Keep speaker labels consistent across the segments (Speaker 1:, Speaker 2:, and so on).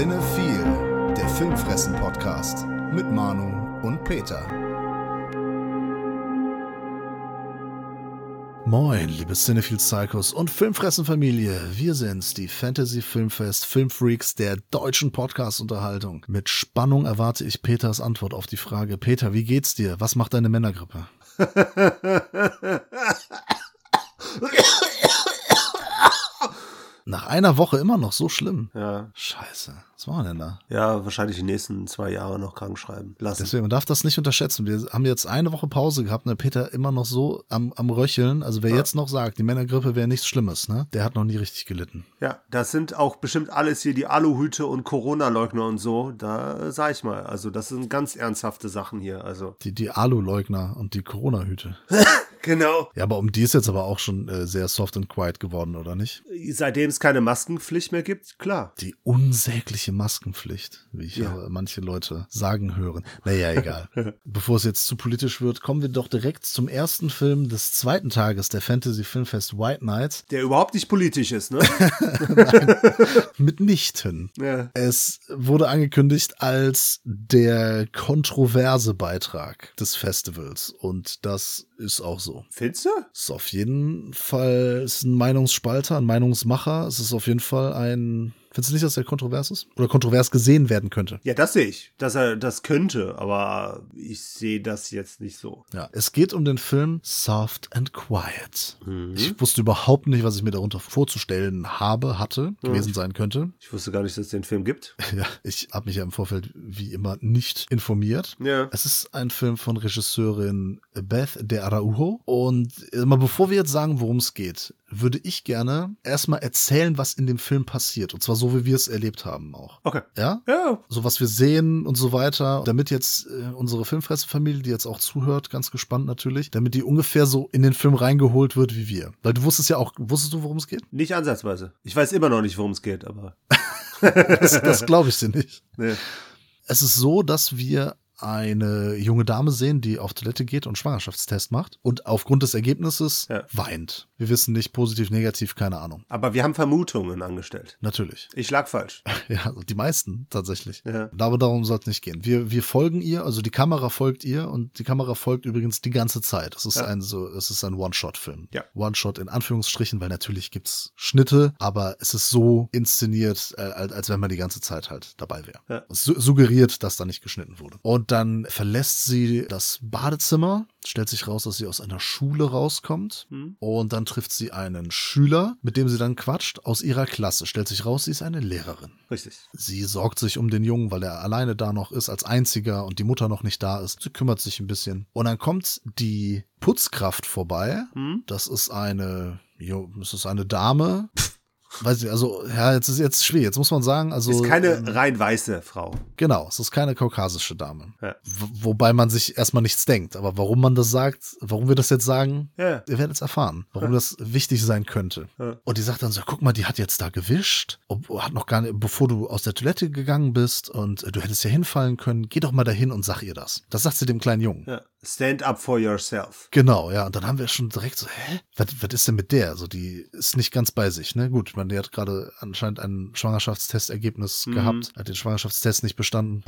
Speaker 1: Cinephile, der Filmfressen-Podcast mit Manu und Peter. Moin, liebe Cinephile Psychos und Filmfressen-Familie. Wir sind's, die Fantasy Filmfest Filmfreaks der deutschen Podcast-Unterhaltung. Mit Spannung erwarte ich Peters Antwort auf die Frage: Peter, wie geht's dir? Was macht deine Männergrippe? Nach einer Woche immer noch so schlimm.
Speaker 2: Ja.
Speaker 1: Scheiße. Was war denn da?
Speaker 2: Ja, wahrscheinlich die nächsten zwei Jahre noch krank schreiben lassen.
Speaker 1: Deswegen, man darf das nicht unterschätzen. Wir haben jetzt eine Woche Pause gehabt und der Peter immer noch so am, am Röcheln. Also wer
Speaker 2: Ja.
Speaker 1: jetzt noch sagt, die Männergrippe wäre nichts Schlimmes, ne? Der hat noch nie richtig gelitten.
Speaker 2: Ja, das sind auch bestimmt alles hier die Aluhüte und Corona-Leugner und so. Da sag ich mal, also das sind ganz ernsthafte Sachen hier. Also
Speaker 1: Die, die Alu-Leugner und die Corona-Hüte.
Speaker 2: genau.
Speaker 1: Ja, aber um die ist jetzt aber auch schon äh, sehr soft and quiet geworden, oder nicht?
Speaker 2: Seitdem es keine Maskenpflicht mehr gibt, klar.
Speaker 1: Die unsägliche Maskenpflicht, wie ich
Speaker 2: Ja.
Speaker 1: manche Leute sagen hören. Naja, egal. Bevor es jetzt zu politisch wird, kommen wir doch direkt zum ersten Film des zweiten Tages der Fantasy Filmfest White Night.
Speaker 2: Der überhaupt nicht politisch ist, ne?
Speaker 1: Mitnichten.
Speaker 2: ja.
Speaker 1: Es wurde angekündigt als der kontroverse Beitrag des Festivals. Und das ist auch so.
Speaker 2: Findest du?
Speaker 1: Es ist auf jeden Fall ist ein Meinungsspalter, ein Meinungsmacher. Es ist auf jeden Fall ein. Findest du nicht, dass er kontrovers ist? Oder kontrovers gesehen werden könnte?
Speaker 2: Ja, das sehe ich. Dass er das könnte, aber ich sehe das jetzt nicht so.
Speaker 1: Ja. Es geht um den Film Soft and Quiet.
Speaker 2: Mhm.
Speaker 1: Ich wusste überhaupt nicht, was ich mir darunter vorzustellen habe, hatte, gewesen sein könnte.
Speaker 2: Ich wusste gar nicht, dass es den Film gibt.
Speaker 1: Ja, ich habe mich ja im Vorfeld wie immer nicht informiert.
Speaker 2: Ja.
Speaker 1: Es ist ein Film von Regisseurin Beth de Araujo. Und äh, mal bevor wir jetzt sagen, worum es geht, würde ich gerne erstmal erzählen, was in dem Film passiert. Und zwar so, wie wir es erlebt haben auch.
Speaker 2: Okay.
Speaker 1: Ja?
Speaker 2: Ja,
Speaker 1: So was wir sehen und so weiter. Damit jetzt äh, unsere Filmfressfamilie, die jetzt auch zuhört, ganz gespannt natürlich, damit die ungefähr so in den Film reingeholt wird wie wir. Weil du wusstest ja auch, wusstest du, worum es geht?
Speaker 2: nicht ansatzweise. Ich weiß immer noch nicht, worum es geht, aber.
Speaker 1: Das, das glaube ich dir nicht.
Speaker 2: Nee.
Speaker 1: Es ist so, dass wir eine junge Dame sehen, die auf Toilette geht und Schwangerschaftstest macht und aufgrund des Ergebnisses
Speaker 2: Ja.
Speaker 1: weint. Wir wissen nicht, positiv, negativ, keine Ahnung.
Speaker 2: Aber wir haben Vermutungen angestellt.
Speaker 1: Natürlich.
Speaker 2: Ich lag falsch.
Speaker 1: Ja, also die meisten tatsächlich.
Speaker 2: Ja.
Speaker 1: Aber darum soll es nicht gehen. Wir, wir folgen ihr, also die Kamera folgt ihr und die Kamera folgt übrigens die ganze Zeit. Es ist
Speaker 2: Ja.
Speaker 1: ein so, es ist ein One-Shot-Film.
Speaker 2: Ja.
Speaker 1: One-Shot in Anführungsstrichen, weil natürlich gibt's Schnitte, aber es ist so inszeniert, äh, als, als wenn man die ganze Zeit halt dabei wäre.
Speaker 2: Ja.
Speaker 1: Es suggeriert, dass da nicht geschnitten wurde. Und dann verlässt sie das Badezimmer, stellt sich raus, dass sie aus einer Schule rauskommt.
Speaker 2: Hm.
Speaker 1: Und dann trifft sie einen Schüler, mit dem sie dann quatscht, aus ihrer Klasse. Stellt sich raus, sie ist eine Lehrerin.
Speaker 2: Richtig.
Speaker 1: Sie sorgt sich um den Jungen, weil er alleine da noch ist, als einziger und die Mutter noch nicht da ist. Sie kümmert sich ein bisschen. Und dann kommt die Putzkraft vorbei.
Speaker 2: Hm?
Speaker 1: Das ist eine, jo, das ist eine Dame. Weiß ich, also, ja, jetzt ist jetzt schwer. Jetzt muss man sagen, also.
Speaker 2: Ist keine
Speaker 1: ähm,
Speaker 2: rein weiße Frau.
Speaker 1: Genau, es ist keine kaukasische Dame.
Speaker 2: Ja.
Speaker 1: Wobei man sich erstmal nichts denkt. Aber warum man das sagt, warum wir das jetzt sagen,
Speaker 2: Ja.
Speaker 1: Ihr werdet es erfahren, warum das wichtig sein könnte.
Speaker 2: Ja.
Speaker 1: Und die sagt dann so, guck mal, die hat jetzt da gewischt, ob, hat noch gar nicht, bevor du aus der Toilette gegangen bist und äh, du hättest ja hinfallen können, geh doch mal dahin und sag ihr das. Das sagt sie dem kleinen Jungen.
Speaker 2: Stand up for yourself.
Speaker 1: Genau, ja. Und dann haben wir schon direkt so, hä? Was, was ist denn mit der? Also die ist nicht ganz bei sich, ne? Gut, man, die hat gerade anscheinend ein Schwangerschaftstestergebnis
Speaker 2: Mhm.
Speaker 1: gehabt, hat den Schwangerschaftstest nicht bestanden.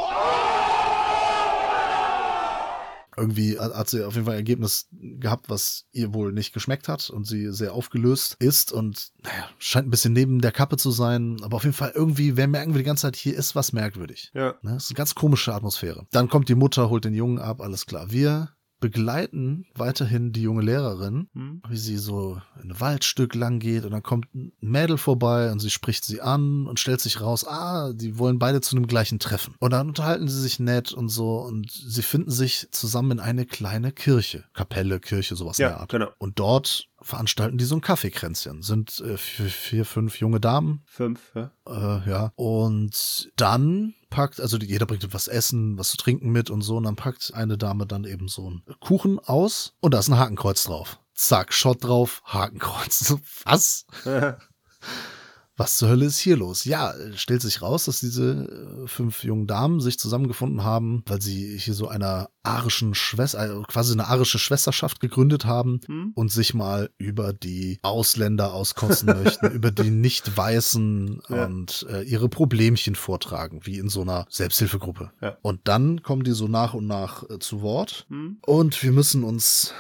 Speaker 1: Irgendwie hat sie auf jeden Fall ein Ergebnis gehabt, was ihr wohl nicht geschmeckt hat und sie sehr aufgelöst ist und naja, scheint ein bisschen neben der Kappe zu sein, aber auf jeden Fall irgendwie, wer merken wir die ganze Zeit, hier ist was merkwürdig.
Speaker 2: Ja.
Speaker 1: Ne? Das ist eine ganz komische Atmosphäre. Dann kommt die Mutter, holt den Jungen ab, alles klar. Wir begleiten weiterhin die junge Lehrerin,
Speaker 2: Hm?
Speaker 1: wie sie so ein Waldstück lang geht und dann kommt ein Mädel vorbei und sie spricht sie an und stellt sich raus, ah, die wollen beide zu einem gleichen Treffen. Und dann unterhalten sie sich nett und so und sie finden sich zusammen in eine kleine Kirche, Kapelle, Kirche, sowas in
Speaker 2: Ja,
Speaker 1: der Art.
Speaker 2: genau.
Speaker 1: Und dort veranstalten die so ein Kaffeekränzchen. Sind äh, vier, vier, fünf junge Damen,
Speaker 2: Fünf, ja.
Speaker 1: äh, ja. Und dann packt, also jeder bringt was essen, was zu trinken mit und so. Und dann packt eine Dame dann eben so einen Kuchen aus und da ist ein Hakenkreuz drauf. Zack, Shot drauf, Hakenkreuz. Was? Was zur Hölle ist hier los? Ja, stellt sich raus, dass diese äh, fünf jungen Damen sich zusammengefunden haben, weil sie hier so einer arischen Schwester, also quasi eine arische Schwesterschaft gegründet haben hm? und sich mal über die Ausländer auskotzen möchten, über die Nicht-Weißen ja. und äh, ihre Problemchen vortragen, wie in so einer Selbsthilfegruppe. Ja. Und dann kommen die so nach und nach äh, zu Wort hm? und wir müssen uns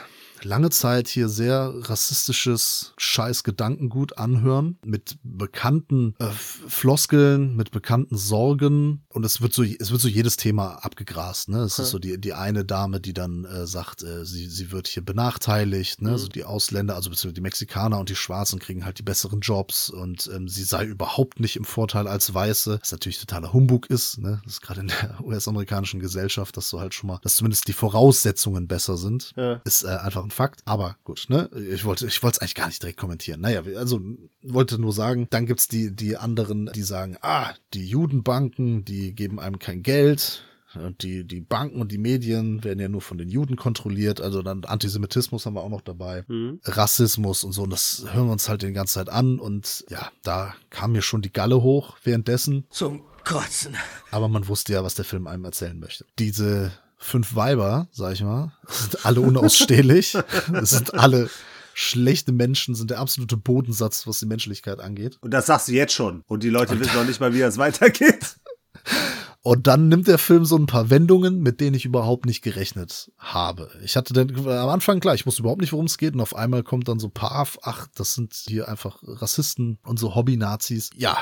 Speaker 1: lange Zeit hier sehr rassistisches scheiß Gedankengut anhören mit bekannten äh, Floskeln, mit bekannten Sorgen und es wird so es wird so jedes Thema abgegrast, ne? Es ja. ist so die die eine Dame, die dann äh, sagt, äh, sie sie wird hier benachteiligt, ne? Mhm. So die Ausländer, also beziehungsweise die Mexikaner und die Schwarzen kriegen halt die besseren Jobs und ähm, sie sei überhaupt nicht im Vorteil als Weiße, was natürlich totaler Humbug ist, ne? Das ist gerade in der US-amerikanischen Gesellschaft, dass so halt schon mal, dass zumindest die Voraussetzungen besser sind, ja. ist äh, einfach ein Fakt. Aber gut, ne? Ich wollte, ich wollte es eigentlich gar nicht direkt kommentieren. Naja, also wollte nur sagen, dann gibt's die, die anderen, die sagen, ah, die Judenbanken, die geben einem kein Geld. Und die, die Banken und die Medien werden ja nur von den Juden kontrolliert. Also dann Antisemitismus haben wir auch noch dabei. Mhm. Rassismus und so. Und das hören wir uns halt die ganze Zeit an. Und ja, da kam mir schon die Galle hoch währenddessen.
Speaker 2: Zum Kotzen.
Speaker 1: Aber man wusste ja, was der Film einem erzählen möchte. Diese fünf Weiber, sag ich mal. sind alle unausstehlich. Es sind alle schlechte Menschen, sind der absolute Bodensatz, was die Menschlichkeit angeht.
Speaker 2: Und das sagst du jetzt schon. Und die Leute wissen noch nicht mal, wie es weitergeht.
Speaker 1: Und dann nimmt der Film so ein paar Wendungen, mit denen ich überhaupt nicht gerechnet habe. Ich hatte dann am Anfang klar, ich wusste überhaupt nicht, worum es geht. Und auf einmal kommt dann so Paf, ach, das sind hier einfach Rassisten und so Hobby-Nazis. Ja,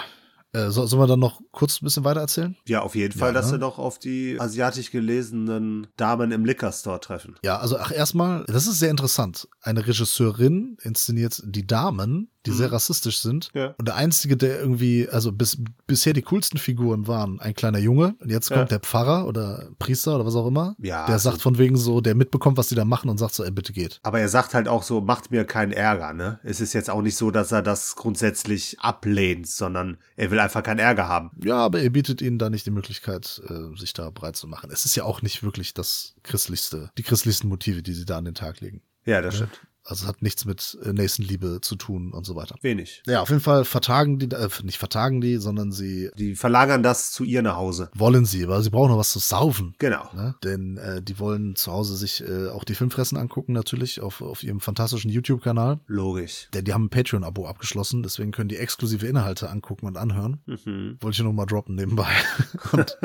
Speaker 1: äh, so, sollen wir dann noch kurz ein bisschen weiter erzählen?
Speaker 2: Ja, auf jeden Fall, ja, dass ne? wir doch auf die asiatisch gelesenen Damen im Liquor Store treffen.
Speaker 1: Ja, also ach erstmal, das ist sehr interessant. Eine Regisseurin inszeniert die Damen die mhm. sehr rassistisch sind. Ja. Und der einzige, der irgendwie, also bis, bisher die coolsten Figuren waren ein kleiner Junge. Und jetzt kommt ja. der Pfarrer oder Priester oder was auch immer. Ja. Der also sagt von wegen so, der mitbekommt, was die da machen und sagt so, ey, bitte geht.
Speaker 2: Aber er sagt halt auch so, macht mir keinen Ärger, ne? Es ist jetzt auch nicht so, dass er das grundsätzlich ablehnt, sondern er will einfach keinen Ärger haben.
Speaker 1: Ja, aber er bietet ihnen da nicht die Möglichkeit, äh, sich da breit zu machen. Es ist ja auch nicht wirklich das christlichste, die christlichsten Motive, die sie da an den Tag legen.
Speaker 2: Ja, das stimmt.
Speaker 1: Also hat nichts mit äh, Nächstenliebe zu tun und so weiter.
Speaker 2: Wenig.
Speaker 1: Ja, auf jeden Fall vertagen die, äh, nicht vertagen die, sondern sie.
Speaker 2: Die verlagern das zu ihr nach Hause.
Speaker 1: Wollen sie, weil sie brauchen noch was zu saufen.
Speaker 2: Genau.
Speaker 1: Ne? Denn äh, die wollen zu Hause sich äh, auch die Filmfressen angucken, natürlich, auf, auf ihrem fantastischen YouTube-Kanal.
Speaker 2: Logisch.
Speaker 1: Denn die haben ein Patreon-Abo abgeschlossen, deswegen können die exklusive Inhalte angucken und anhören. Mhm. Wollte ich nur mal droppen nebenbei. und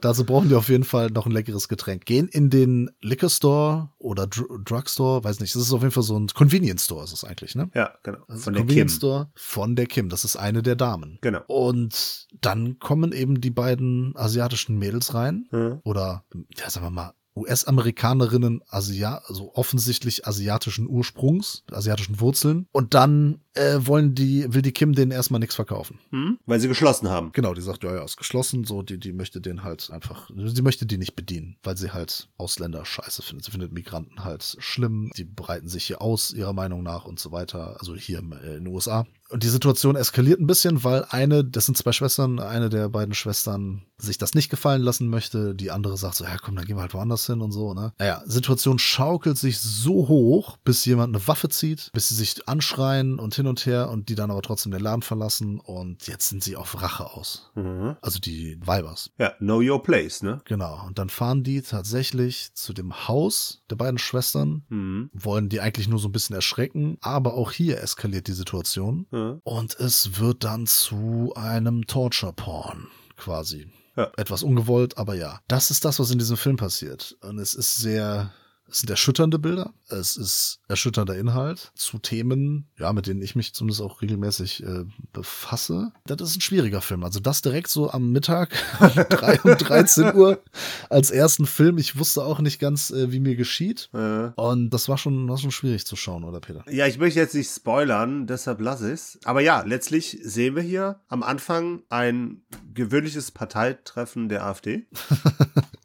Speaker 1: dazu brauchen die auf jeden Fall noch ein leckeres Getränk. Gehen in den Liquor Store oder Dr Drugstore, weiß nicht, das ist auf jeden Fall so ein Convenience Store ist es eigentlich, ne?
Speaker 2: Ja, genau.
Speaker 1: Von der Convenience Kim. Store von der Kim. Das ist eine der Damen.
Speaker 2: Genau.
Speaker 1: Und dann kommen eben die beiden asiatischen Mädels rein. Mhm. Oder, ja, sagen wir mal, US-Amerikanerinnen, Asia also offensichtlich asiatischen Ursprungs, asiatischen Wurzeln. Und dann äh, wollen die, will die Kim denen erstmal nichts verkaufen.
Speaker 2: Hm? Weil sie geschlossen haben.
Speaker 1: Genau, die sagt, ja, ja, ist geschlossen, so, die, die möchte den halt einfach, sie möchte die nicht bedienen, weil sie halt Ausländer scheiße findet. Sie findet Migranten halt schlimm, die breiten sich hier aus, ihrer Meinung nach und so weiter, also hier äh, in den USA. Und die Situation eskaliert ein bisschen, weil eine, das sind zwei Schwestern, eine der beiden Schwestern sich das nicht gefallen lassen möchte, die andere sagt so, ja komm, dann gehen wir halt woanders hin und so, ne? Naja, Situation schaukelt sich so hoch, bis jemand eine Waffe zieht, bis sie sich anschreien und hin und her und die dann aber trotzdem den Laden verlassen und jetzt sind sie auf Rache aus. Mhm. Also die Weibers.
Speaker 2: Ja, know your place, ne?
Speaker 1: Genau. Und dann fahren die tatsächlich zu dem Haus der beiden Schwestern, mhm. wollen die eigentlich nur so ein bisschen erschrecken, aber auch hier eskaliert die Situation mhm. Und es wird dann zu einem Torture-Porn quasi. Ja. Etwas ungewollt, aber ja. Das ist das, was in diesem Film passiert. Und es ist sehr es sind erschütternde Bilder, es ist erschütternder Inhalt zu Themen, ja, mit denen ich mich zumindest auch regelmäßig äh, befasse. Das ist ein schwieriger Film. Also das direkt so am Mittag um 3 und 13 Uhr als ersten Film. Ich wusste auch nicht ganz, äh, wie mir geschieht. Äh. Und das war schon, war schon schwierig zu schauen, oder Peter?
Speaker 2: Ja, ich möchte jetzt nicht spoilern, deshalb lass es. Aber ja, letztlich sehen wir hier am Anfang ein gewöhnliches Parteitreffen der AfD.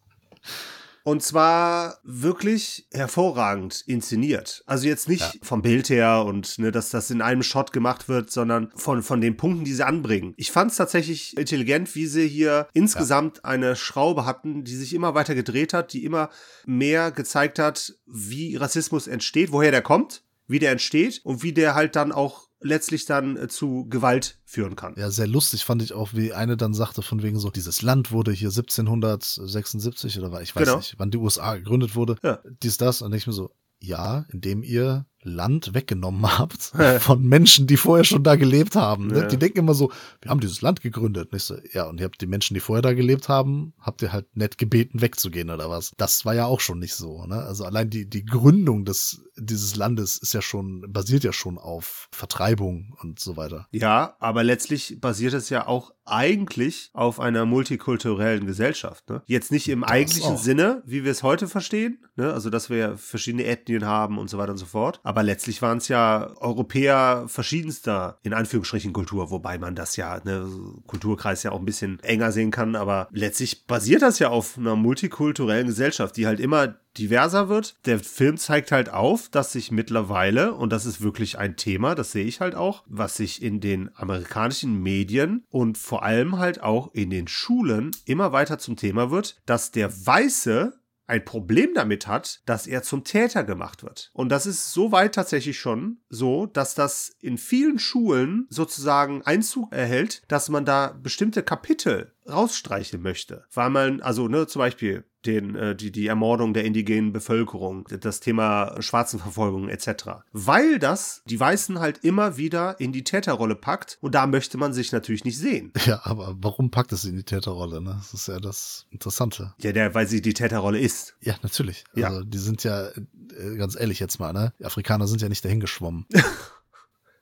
Speaker 2: Und zwar wirklich hervorragend inszeniert. Also jetzt nicht ja. vom Bild her und ne, dass das in einem Shot gemacht wird, sondern von, von den Punkten, die sie anbringen. Ich fand es tatsächlich intelligent, wie sie hier insgesamt ja. eine Schraube hatten, die sich immer weiter gedreht hat, die immer mehr gezeigt hat, wie Rassismus entsteht, woher der kommt, wie der entsteht und wie der halt dann auch letztlich dann äh, zu Gewalt führen kann.
Speaker 1: Ja, sehr lustig fand ich auch, wie eine dann sagte, von wegen so, dieses Land wurde hier 1776 oder war, ich weiß
Speaker 2: Genau.
Speaker 1: nicht, wann die USA gegründet wurde,
Speaker 2: Ja.
Speaker 1: dies, das, und ich mir so, ja, indem ihr Land weggenommen habt von Menschen, die vorher schon da gelebt haben. Ne?
Speaker 2: Ja.
Speaker 1: Die denken immer so, wir haben dieses Land gegründet. Und so, ja, und ihr habt die Menschen, die vorher da gelebt haben, habt ihr halt nett gebeten, wegzugehen oder was. Das war ja auch schon nicht so. Ne? Also allein die, die Gründung des, dieses Landes ist ja schon, basiert ja schon auf Vertreibung und so weiter.
Speaker 2: Ja, aber letztlich basiert es ja auch eigentlich auf einer multikulturellen Gesellschaft. Ne? Jetzt nicht im
Speaker 1: Das
Speaker 2: eigentlichen
Speaker 1: auch.
Speaker 2: Sinne, wie wir es heute verstehen, ne? also dass wir ja verschiedene Ethnien haben und so weiter und so fort. Aber letztlich waren es ja Europäer verschiedenster, in Anführungsstrichen, Kultur, wobei man das ja, ne, Kulturkreis ja auch ein bisschen enger sehen kann. Aber letztlich basiert das ja auf einer multikulturellen Gesellschaft, die halt immer diverser wird. Der Film zeigt halt auf, dass sich mittlerweile, und das ist wirklich ein Thema, das sehe ich halt auch, was sich in den amerikanischen Medien und vor allem halt auch in den Schulen immer weiter zum Thema wird, dass der Weiße ein Problem damit hat, dass er zum Täter gemacht wird. Und das ist so weit tatsächlich schon so, dass das in vielen Schulen sozusagen Einzug erhält, dass man da bestimmte Kapitel rausstreichen möchte. Weil man, also, ne, zum Beispiel den, äh, die, die Ermordung der indigenen Bevölkerung, das Thema Schwarzenverfolgung etc. Weil das die Weißen halt immer wieder in die Täterrolle packt und da möchte man sich natürlich nicht sehen.
Speaker 1: Ja, aber warum packt es sie in die Täterrolle? Ne? Das ist ja das Interessante.
Speaker 2: Ja, der, weil sie die Täterrolle ist.
Speaker 1: Ja, natürlich.
Speaker 2: Ja.
Speaker 1: Also die sind ja, äh, ganz ehrlich jetzt mal, ne? Die Afrikaner sind ja nicht dahin geschwommen.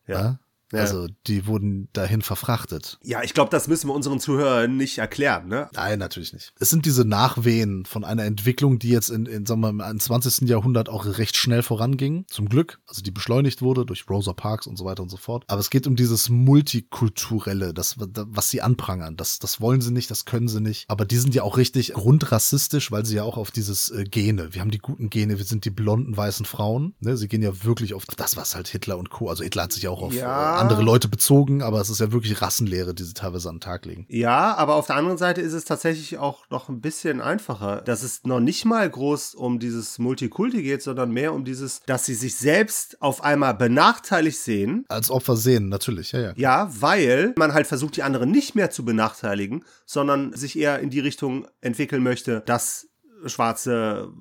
Speaker 2: Ja.
Speaker 1: ne?
Speaker 2: Ja.
Speaker 1: Also die wurden dahin verfrachtet.
Speaker 2: Ja, ich glaube, das müssen wir unseren Zuhörern nicht erklären, ne?
Speaker 1: Nein, natürlich nicht. Es sind diese Nachwehen von einer Entwicklung, die jetzt in, in sagen wir mal, im 20. Jahrhundert auch recht schnell voranging. Zum Glück. Also die beschleunigt wurde durch Rosa Parks und so weiter und so fort. Aber es geht um dieses Multikulturelle, das, was sie anprangern. Das, das wollen sie nicht, das können sie nicht. Aber die sind ja auch richtig grundrassistisch, weil sie ja auch auf dieses äh, Gene. Wir haben die guten Gene, wir sind die blonden weißen Frauen. Ne? Sie gehen ja wirklich auf das, was halt Hitler und Co. Also Hitler hat sich ja auch auf
Speaker 2: Ja.
Speaker 1: Andere Leute bezogen, aber es ist ja wirklich Rassenlehre, die sie teilweise an den Tag legen.
Speaker 2: Ja, aber auf der anderen Seite ist es tatsächlich auch noch ein bisschen einfacher, dass es noch nicht mal groß um dieses Multikulti geht, sondern mehr um dieses, dass sie sich selbst auf einmal benachteiligt sehen.
Speaker 1: Als Opfer sehen, natürlich, ja, ja.
Speaker 2: Ja, weil man halt versucht, die anderen nicht mehr zu benachteiligen, sondern sich eher in die Richtung entwickeln möchte, dass Schwarze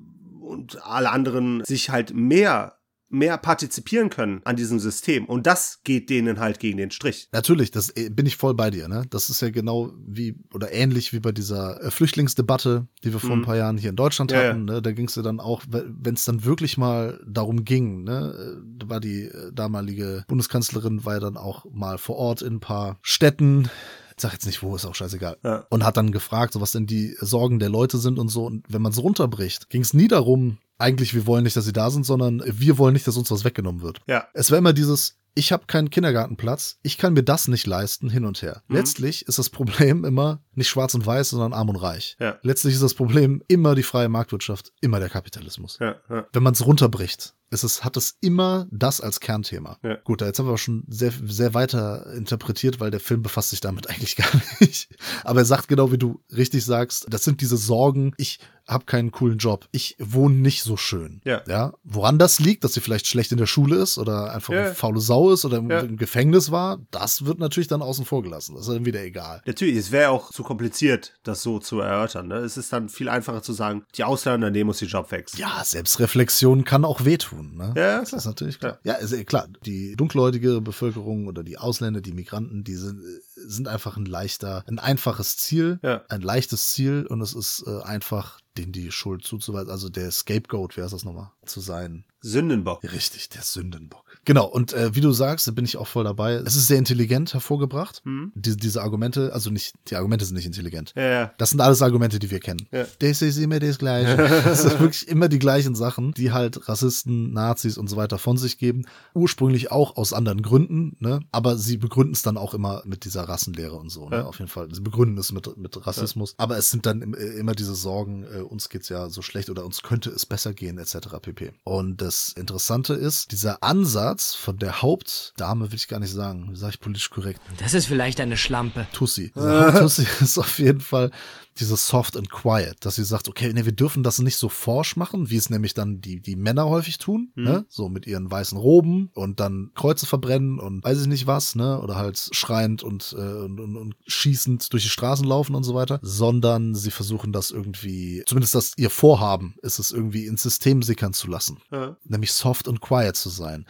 Speaker 2: und alle anderen sich halt mehr mehr partizipieren können an diesem System. Und das geht denen halt gegen den Strich.
Speaker 1: Natürlich, das äh, bin ich voll bei dir, ne? Das ist ja genau wie oder ähnlich wie bei dieser äh, Flüchtlingsdebatte, die wir vor ein
Speaker 2: Mhm.
Speaker 1: paar Jahren hier in Deutschland
Speaker 2: Ja,
Speaker 1: hatten. Ne? Da ging es ja dann auch, wenn es dann wirklich mal darum ging, ne, da war die äh, damalige Bundeskanzlerin, war ja dann auch mal vor Ort in ein paar Städten. Ich sag jetzt nicht wo, ist auch scheißegal.
Speaker 2: Ja.
Speaker 1: Und hat dann gefragt, so was denn die Sorgen der Leute sind und so. Und wenn man es runterbricht, ging es nie darum, eigentlich, wir wollen nicht, dass sie da sind, sondern wir wollen nicht, dass uns was weggenommen wird.
Speaker 2: Ja.
Speaker 1: Es war immer dieses, ich habe keinen Kindergartenplatz, ich kann mir das nicht leisten, hin und her.
Speaker 2: Mhm.
Speaker 1: Letztlich ist das Problem immer nicht schwarz und weiß, sondern arm und reich.
Speaker 2: Ja.
Speaker 1: Letztlich ist das Problem immer die freie Marktwirtschaft, immer der Kapitalismus.
Speaker 2: Ja, ja.
Speaker 1: Wenn man es runterbricht, ist es, hat es immer das als Kernthema.
Speaker 2: Ja.
Speaker 1: Gut, jetzt haben wir schon sehr, sehr weiter interpretiert, weil der Film befasst sich damit eigentlich gar nicht. Aber er sagt genau, wie du richtig sagst, das sind diese Sorgen, ich habe keinen coolen Job, ich wohne nicht so schön.
Speaker 2: Ja.
Speaker 1: ja. Woran das liegt, dass sie vielleicht schlecht in der Schule ist oder einfach
Speaker 2: Ja.
Speaker 1: eine faule Sau ist oder im,
Speaker 2: Ja.
Speaker 1: im Gefängnis war, das wird natürlich dann außen vor gelassen. Das ist dann wieder egal.
Speaker 2: Natürlich, es wäre auch zu kompliziert, das so zu erörtern. Ne? Es ist dann viel einfacher zu sagen, die Ausländer nehmen uns die Job weg.
Speaker 1: Ja, Selbstreflexion kann auch wehtun. Ne?
Speaker 2: Ja,
Speaker 1: das ist natürlich klar. Ja, ist eh klar. Die dunkelhäutige Bevölkerung oder die Ausländer, die Migranten, die sind, sind einfach ein leichter, ein einfaches Ziel,
Speaker 2: Ja.
Speaker 1: ein leichtes Ziel und es ist äh, einfach, denen die Schuld zuzuweisen, also der Scapegoat, wer ist das nochmal, zu sein.
Speaker 2: Sündenbock.
Speaker 1: Richtig, der Sündenbock. Genau, und äh, wie du sagst, da bin ich auch voll dabei. Es ist sehr intelligent hervorgebracht.
Speaker 2: Mhm.
Speaker 1: Diese, diese Argumente, also nicht, die Argumente sind nicht intelligent.
Speaker 2: Ja, ja.
Speaker 1: Das sind alles Argumente, die wir kennen.
Speaker 2: Ja.
Speaker 1: Das ist immer das Gleiche. das sind wirklich immer die gleichen Sachen, die halt Rassisten, Nazis und so weiter von sich geben. Ursprünglich auch aus anderen Gründen, ne? Aber sie begründen es dann auch immer mit dieser Rassenlehre und so, ne?
Speaker 2: Ja.
Speaker 1: Auf jeden Fall. Sie begründen es mit, mit Rassismus. Aber es sind dann äh, immer diese Sorgen, äh, uns geht's ja so schlecht oder uns könnte es besser gehen, etc. pp. Und das Interessante ist, dieser Ansatz von der Hauptdame, will ich gar nicht sagen, wie sage ich politisch korrekt?
Speaker 3: Das ist vielleicht eine Schlampe.
Speaker 1: Tussi. Tussi ist auf jeden Fall dieses Soft and Quiet, dass sie sagt, okay, nee, wir dürfen das nicht so forsch machen, wie es nämlich dann die, die Männer häufig tun, mhm. ne? So mit ihren weißen Roben und dann Kreuze verbrennen und weiß ich nicht was, ne? Oder halt schreiend und, äh, und, und, und schießend durch die Straßen laufen und so weiter, sondern sie versuchen das irgendwie, zumindest das ihr Vorhaben ist es irgendwie ins System sickern zu lassen. Ja. Nämlich soft und quiet zu sein.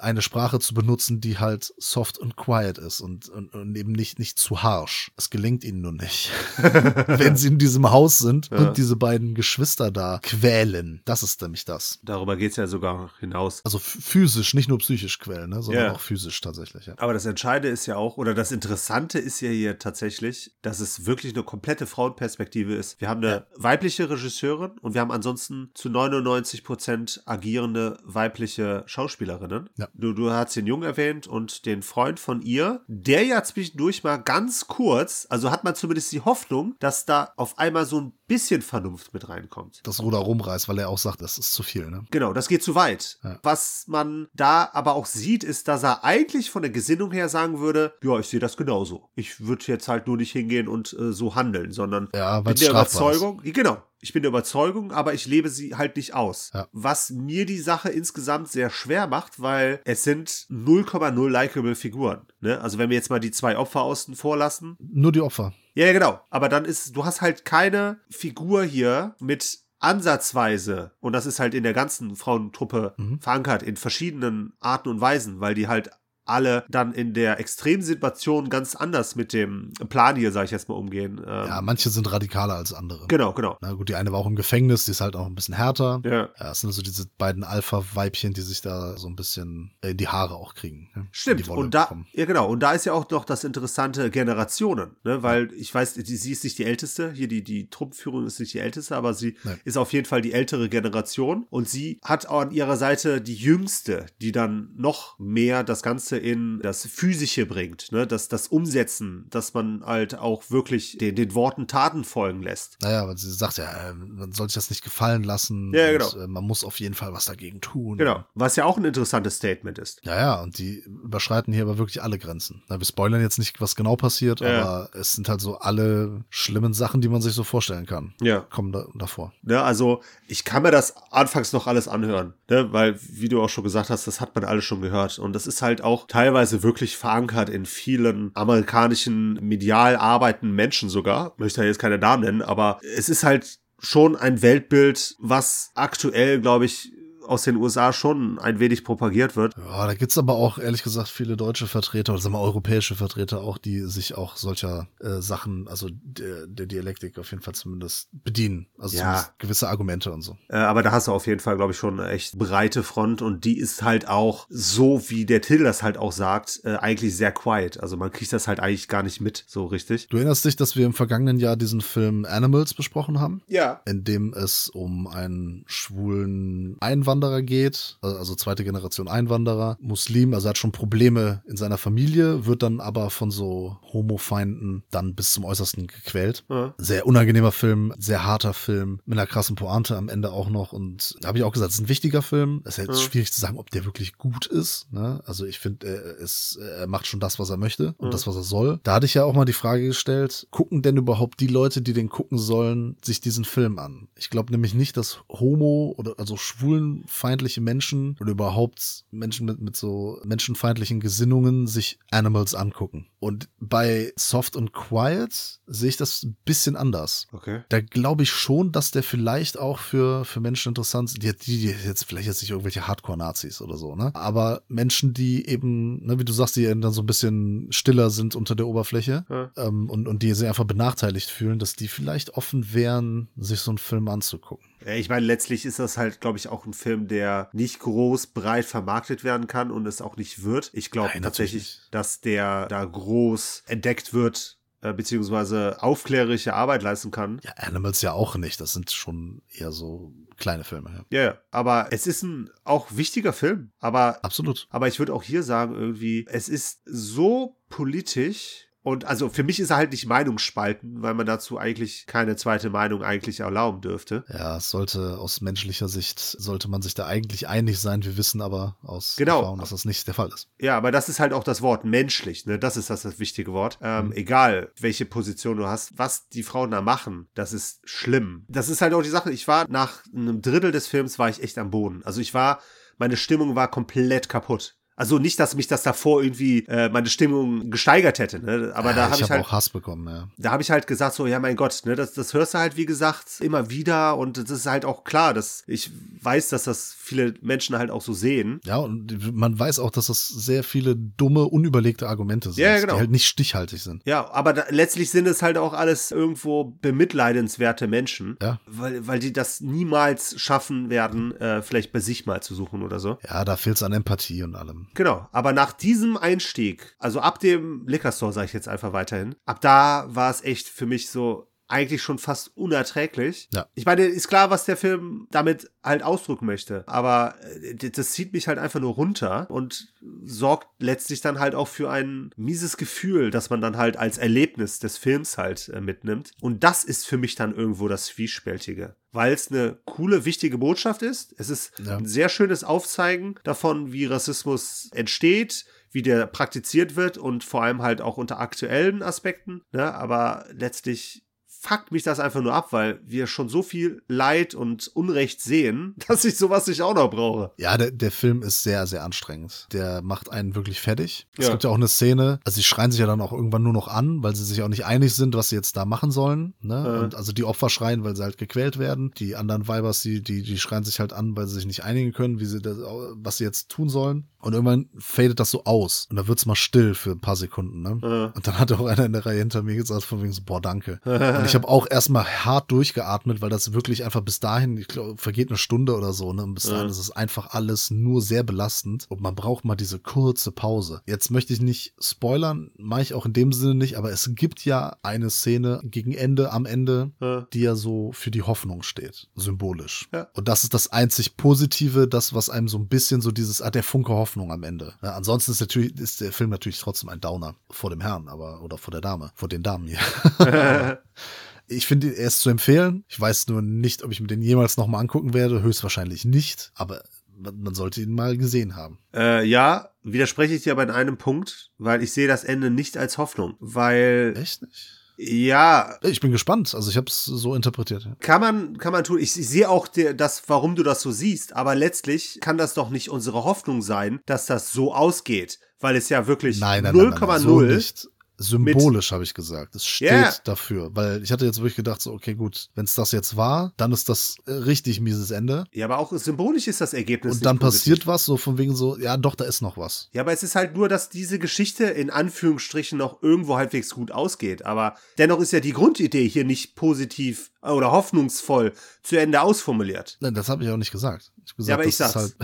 Speaker 1: Eine Sprache zu benutzen, die halt soft und quiet ist und, und, und eben nicht, nicht zu harsh. Es gelingt ihnen nur nicht. wenn sie in diesem Haus sind ja. und diese beiden Geschwister da quälen. Das ist nämlich das.
Speaker 2: Darüber geht es ja sogar hinaus.
Speaker 1: Also physisch, nicht nur psychisch quälen, ne, sondern ja. auch physisch tatsächlich. Ja.
Speaker 2: Aber das Entscheidende ist ja auch, oder das Interessante ist ja hier tatsächlich, dass es wirklich eine komplette Frauenperspektive ist. Wir haben eine weibliche Regisseurin und wir haben ansonsten zu 99 Prozent agierende weibliche Schauspielerinnen. Du, du hast den Jungen erwähnt und den Freund von ihr, der ja zwischendurch mal ganz kurz, also hat man zumindest die Hoffnung, dass da da auf einmal so ein bisschen Vernunft mit reinkommt.
Speaker 1: Das Ruder rumreißt, weil er auch sagt, das ist zu viel, ne?
Speaker 2: Genau, das geht zu weit. Ja. Was man da aber auch sieht, ist, dass er eigentlich von der Gesinnung her sagen würde, ja, ich sehe das genauso. Ich würde jetzt halt nur nicht hingehen und äh, so handeln, sondern
Speaker 1: ja,
Speaker 2: in der Überzeugung, ist. genau, ich bin der Überzeugung, aber ich lebe sie halt nicht aus. Ja. Was mir die Sache insgesamt sehr schwer macht, weil es sind 0,0 likable Figuren. Ne? Also wenn wir jetzt mal die zwei Opfer außen vorlassen.
Speaker 1: Nur die Opfer.
Speaker 2: Ja, genau. Aber dann ist, du hast halt keine Figur hier mit ansatzweise, und das ist halt in der ganzen Frauentruppe mhm. verankert, in verschiedenen Arten und Weisen, weil die halt alle dann in der Extremsituation ganz anders mit dem Plan hier, sage ich jetzt mal, umgehen.
Speaker 1: Ähm ja, manche sind radikaler als andere.
Speaker 2: Genau, genau.
Speaker 1: Na gut, die eine war auch im Gefängnis, die ist halt auch ein bisschen härter. Ja. ja es sind so diese beiden Alpha-Weibchen, die sich da so ein bisschen in die Haare auch kriegen.
Speaker 2: Ne? Stimmt. Und da, bekommen. ja genau, und da ist ja auch noch das interessante Generationen, ne? weil ich weiß, die, sie ist nicht die älteste, hier die, die Truppenführung ist nicht die älteste, aber sie Nein. ist auf jeden Fall die ältere Generation und sie hat auch an ihrer Seite die jüngste, die dann noch mehr das Ganze Ganze in das Physische bringt, ne? das, das Umsetzen, dass man halt auch wirklich den, den Worten Taten folgen lässt.
Speaker 1: Naja, weil sie sagt ja, äh, man soll sich das nicht gefallen lassen.
Speaker 2: Ja, genau.
Speaker 1: Und, äh, man muss auf jeden Fall was dagegen tun.
Speaker 2: Genau, was ja auch ein interessantes Statement ist.
Speaker 1: Ja, ja, und die überschreiten hier aber wirklich alle Grenzen. Na, wir spoilern jetzt nicht, was genau passiert, ja. aber es sind halt so alle schlimmen Sachen, die man sich so vorstellen kann.
Speaker 2: Ja.
Speaker 1: Kommen da, davor.
Speaker 2: Ja, also ich kann mir das anfangs noch alles anhören, ne? weil, wie du auch schon gesagt hast, das hat man alles schon gehört. Und das ist halt auch teilweise wirklich verankert in vielen amerikanischen medial arbeitenden Menschen sogar. Ich möchte jetzt keine Namen nennen, aber es ist halt schon ein Weltbild, was aktuell, glaube ich, aus den USA schon ein wenig propagiert wird.
Speaker 1: Ja, da gibt's aber auch ehrlich gesagt viele deutsche Vertreter oder sagen wir europäische Vertreter auch, die sich auch solcher äh, Sachen, also der, der Dialektik auf jeden Fall zumindest bedienen. Also ja. gewisse Argumente und so.
Speaker 2: Äh, aber da hast du auf jeden Fall, glaube ich, schon eine echt breite Front und die ist halt auch so, wie der Till das halt auch sagt, äh, eigentlich sehr quiet. Also man kriegt das halt eigentlich gar nicht mit, so richtig.
Speaker 1: Du erinnerst dich, dass wir im vergangenen Jahr diesen Film Animals besprochen haben?
Speaker 2: Ja.
Speaker 1: In dem es um einen schwulen Einwanderer Einwanderer geht, also zweite Generation Einwanderer, Muslim, also er hat schon Probleme in seiner Familie, wird dann aber von so Homofeinden dann bis zum Äußersten gequält. Ja. Sehr unangenehmer Film, sehr harter Film, mit einer krassen Pointe am Ende auch noch und da habe ich auch gesagt, es ist ein wichtiger Film. Es ist jetzt ja. schwierig zu sagen, ob der wirklich gut ist. Ne? Also ich finde, er, er macht schon das, was er möchte und ja. das, was er soll. Da hatte ich ja auch mal die Frage gestellt, gucken denn überhaupt die Leute, die den gucken sollen, sich diesen Film an? Ich glaube nämlich nicht, dass Homo oder also schwulen menschenfeindliche Menschen oder überhaupt Menschen mit, mit so menschenfeindlichen Gesinnungen sich Animals angucken. Und bei Soft und Quiet sehe ich das ein bisschen anders.
Speaker 2: Okay.
Speaker 1: Da glaube ich schon, dass der vielleicht auch für, für Menschen interessant ist, die, die jetzt vielleicht jetzt nicht irgendwelche Hardcore-Nazis oder so, ne? Aber Menschen, die eben, ne, wie du sagst, die dann so ein bisschen stiller sind unter der Oberfläche ja. ähm, und, und die sich einfach benachteiligt fühlen, dass die vielleicht offen wären, sich so einen Film anzugucken.
Speaker 2: Ich meine, letztlich ist das halt, glaube ich, auch ein Film, der nicht groß breit vermarktet werden kann und es auch nicht wird. Ich glaube tatsächlich, dass der da groß entdeckt wird äh, beziehungsweise aufklärerische Arbeit leisten kann.
Speaker 1: Ja, Animals ja auch nicht. Das sind schon eher so kleine Filme.
Speaker 2: Ja, ja. aber es ist ein auch wichtiger Film. Aber
Speaker 1: absolut.
Speaker 2: Aber ich würde auch hier sagen irgendwie, es ist so politisch Und also für mich ist er halt nicht Meinungsspalten, weil man dazu eigentlich keine zweite Meinung eigentlich erlauben dürfte.
Speaker 1: Ja, es sollte aus menschlicher Sicht, sollte man sich da eigentlich einig sein. Wir wissen aber aus
Speaker 2: Genau.
Speaker 1: Erfahrung, dass das nicht der Fall ist.
Speaker 2: Ja, aber das ist halt auch das Wort menschlich, ne? Das ist das, das wichtige Wort. Ähm, Egal, welche Position du hast, was die Frauen da machen, das ist schlimm. Das ist halt auch die Sache. Ich war nach einem Drittel des Films war ich echt am Boden. Also ich war, meine Stimmung war komplett kaputt. Also nicht, dass mich das davor irgendwie äh, meine Stimmung gesteigert hätte, ne? Aber
Speaker 1: ja,
Speaker 2: da habe
Speaker 1: ich
Speaker 2: ich,
Speaker 1: habe
Speaker 2: halt
Speaker 1: auch Hass bekommen, ja.
Speaker 2: da habe ich halt gesagt, so, ja, mein Gott, ne, das, das hörst du halt, wie gesagt, immer wieder und das ist halt auch klar, dass ich weiß, dass das viele Menschen halt auch so sehen.
Speaker 1: Ja, und man weiß auch, dass das sehr viele dumme, unüberlegte Argumente sind,
Speaker 2: Ja, ja, genau.
Speaker 1: die halt nicht stichhaltig sind.
Speaker 2: Ja, aber da, letztlich sind es halt auch alles irgendwo bemitleidenswerte Menschen,
Speaker 1: Ja.
Speaker 2: weil, weil die das niemals schaffen werden, äh, vielleicht bei sich mal zu suchen oder so.
Speaker 1: Ja, da fehlt es an Empathie und allem.
Speaker 2: Genau, aber nach diesem Einstieg, also ab dem Liquor Store, sage ich jetzt einfach weiterhin, ab da war es echt für mich so eigentlich schon fast unerträglich.
Speaker 1: Ja.
Speaker 2: Ich meine, ist klar, was der Film damit halt ausdrücken möchte, aber äh, das zieht mich halt einfach nur runter und sorgt letztlich dann halt auch für ein mieses Gefühl, das man dann halt als Erlebnis des Films halt äh, mitnimmt. Und das ist für mich dann irgendwo das Zwiespältige. Weil es eine coole, wichtige Botschaft ist. Es ist
Speaker 1: Ja.
Speaker 2: ein sehr schönes Aufzeigen davon, wie Rassismus entsteht, wie der praktiziert wird und vor allem halt auch unter aktuellen Aspekten. Ne? Aber letztlich fuckt mich das einfach nur ab, weil wir schon so viel Leid und Unrecht sehen, dass ich sowas nicht auch noch brauche.
Speaker 1: Ja, der, der Film ist sehr, sehr anstrengend. Der macht einen wirklich fertig. Es
Speaker 2: Ja.
Speaker 1: gibt ja auch eine Szene, also sie schreien sich ja dann auch irgendwann nur noch an, weil sie sich auch nicht einig sind, was sie jetzt da machen sollen. Ne?
Speaker 2: Ja.
Speaker 1: Und also die Opfer schreien, weil sie halt gequält werden. Die anderen Weibers, die, die, die schreien sich halt an, weil sie sich nicht einigen können, wie sie das, was sie jetzt tun sollen. Und irgendwann fadet das so aus. Und da wird's mal still für ein paar Sekunden. Ne?
Speaker 2: Ja.
Speaker 1: Und dann hat auch einer in der Reihe hinter mir gesagt, von wegen so, boah, danke. Und ich habe auch erstmal hart durchgeatmet, weil das wirklich einfach bis dahin, ich glaube, vergeht eine Stunde oder so, ne? Und bis dahin
Speaker 2: Ja.
Speaker 1: ist es einfach alles nur sehr belastend. Und man braucht mal diese kurze Pause. Jetzt möchte ich nicht spoilern, mache ich auch in dem Sinne nicht, aber es gibt ja eine Szene gegen Ende, am Ende,
Speaker 2: Ja.
Speaker 1: die ja so für die Hoffnung steht, symbolisch.
Speaker 2: Ja.
Speaker 1: Und das ist das einzig Positive, das, was einem so ein bisschen so dieses, ah, der Funke Hoffnung am Ende. Ja, ansonsten ist natürlich, ist der Film natürlich trotzdem ein Downer vor dem Herrn, aber, oder vor der Dame, vor den Damen hier. Ich finde, er ist zu empfehlen. Ich weiß nur nicht, ob ich mir den jemals nochmal angucken werde. Höchstwahrscheinlich nicht, aber man sollte ihn mal gesehen haben.
Speaker 2: Äh, ja, widerspreche ich dir aber in einem Punkt, weil ich sehe das Ende nicht als Hoffnung. Weil,
Speaker 1: Echt nicht?
Speaker 2: ja,
Speaker 1: Ich bin gespannt. Also ich habe es so interpretiert. ja.
Speaker 2: kann man, kann man tun. Ich, ich sehe auch der, das, warum du das so siehst, aber letztlich kann das doch nicht unsere Hoffnung sein, dass das so ausgeht, weil es ja wirklich
Speaker 1: Nein, nein, nein, nein, nein, so
Speaker 2: 0,0
Speaker 1: nicht. Symbolisch habe ich gesagt. Es steht
Speaker 2: Ja.
Speaker 1: dafür, weil ich hatte jetzt wirklich gedacht, so, okay, gut, wenn es das jetzt war, dann ist das äh, richtig mieses Ende.
Speaker 2: Ja, aber auch symbolisch ist das Ergebnis.
Speaker 1: Und dann passiert was, so von wegen so, ja, doch, da ist noch was.
Speaker 2: Ja, aber es ist halt nur, dass diese Geschichte in Anführungsstrichen noch irgendwo halbwegs gut ausgeht. Aber dennoch ist ja die Grundidee hier nicht positiv oder hoffnungsvoll zu Ende ausformuliert.
Speaker 1: Nein, das habe ich auch nicht gesagt. Ich gesagt,
Speaker 2: Ja, aber ich sag's.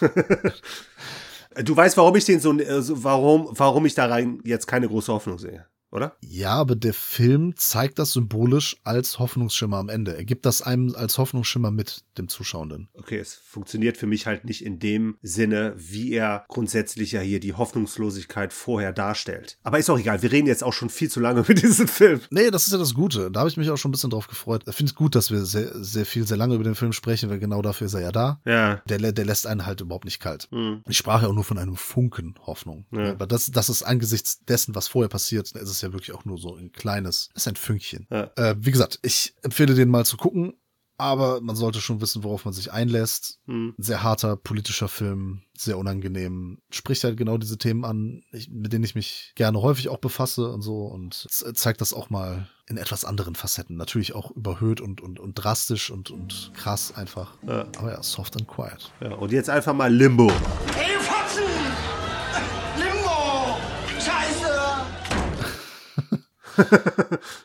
Speaker 2: Du weißt, warum ich den so, äh, so warum, warum ich da rein jetzt keine große Hoffnung sehe, oder?
Speaker 1: Ja, aber der Film zeigt das symbolisch als Hoffnungsschimmer am Ende. Er gibt das einem als Hoffnungsschimmer mit dem Zuschauenden.
Speaker 2: Okay, es funktioniert für mich halt nicht in dem Sinne, wie er grundsätzlich ja hier die Hoffnungslosigkeit vorher darstellt. Aber ist auch egal, wir reden jetzt auch schon viel zu lange über diesen Film.
Speaker 1: Nee, das ist ja das Gute. Da habe ich mich auch schon ein bisschen drauf gefreut. Ich finde es gut, dass wir sehr, sehr viel, sehr lange über den Film sprechen, weil genau dafür ist er ja da.
Speaker 2: Ja.
Speaker 1: Der, der lässt einen halt überhaupt nicht kalt.
Speaker 2: Hm.
Speaker 1: Ich sprach ja auch nur von einem Funken Hoffnung.
Speaker 2: Ja.
Speaker 1: Aber das, das ist angesichts dessen, was vorher passiert, ist es ja wirklich auch nur so ein kleines, das ist ein Fünkchen.
Speaker 2: Ja.
Speaker 1: Äh, wie gesagt, ich empfehle den mal zu gucken, aber man sollte schon wissen, worauf man sich einlässt.
Speaker 2: Hm.
Speaker 1: Ein sehr harter politischer Film, sehr unangenehm. Spricht halt genau diese Themen an, ich, mit denen ich mich gerne häufig auch befasse und so und zeigt das auch mal in etwas anderen Facetten. Natürlich auch überhöht und, und, und drastisch und, und krass einfach.
Speaker 2: Ja.
Speaker 1: Aber ja, soft and quiet.
Speaker 2: Ja, und jetzt einfach mal Limbo.
Speaker 3: Hey,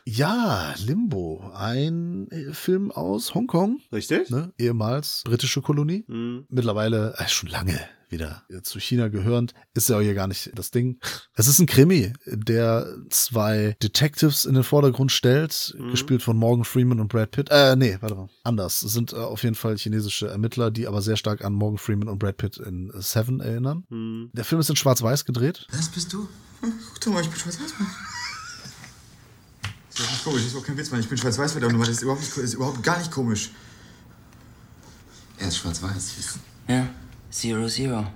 Speaker 1: Ja, Limbo, ein äh, Film aus Hongkong,
Speaker 2: Richtig?
Speaker 1: ne? ehemals britische Kolonie.
Speaker 2: Hm.
Speaker 1: Mittlerweile, äh, schon lange wieder zu China gehörend, ist ja auch hier gar nicht das Ding. Es ist ein Krimi, der zwei Detectives in den Vordergrund stellt,
Speaker 2: Mhm.
Speaker 1: gespielt von Morgan Freeman und Brad Pitt. Äh, nee, warte mal. Anders. Es sind äh, auf jeden Fall chinesische Ermittler, die aber sehr stark an Morgan Freeman und Brad Pitt in Seven erinnern.
Speaker 2: Mhm.
Speaker 1: Der Film ist in Schwarz-Weiß gedreht.
Speaker 4: Das bist du? Guck doch mal, ich bin schwarz-weiß. Das ist nicht komisch, das ist auch kein Witz, Mann. Ich bin schwarz-weiß, verdammt nochmal. Das ist überhaupt, nicht, das ist überhaupt gar nicht komisch. Er ist schwarz-weiß.
Speaker 5: Ja, Zero Zero.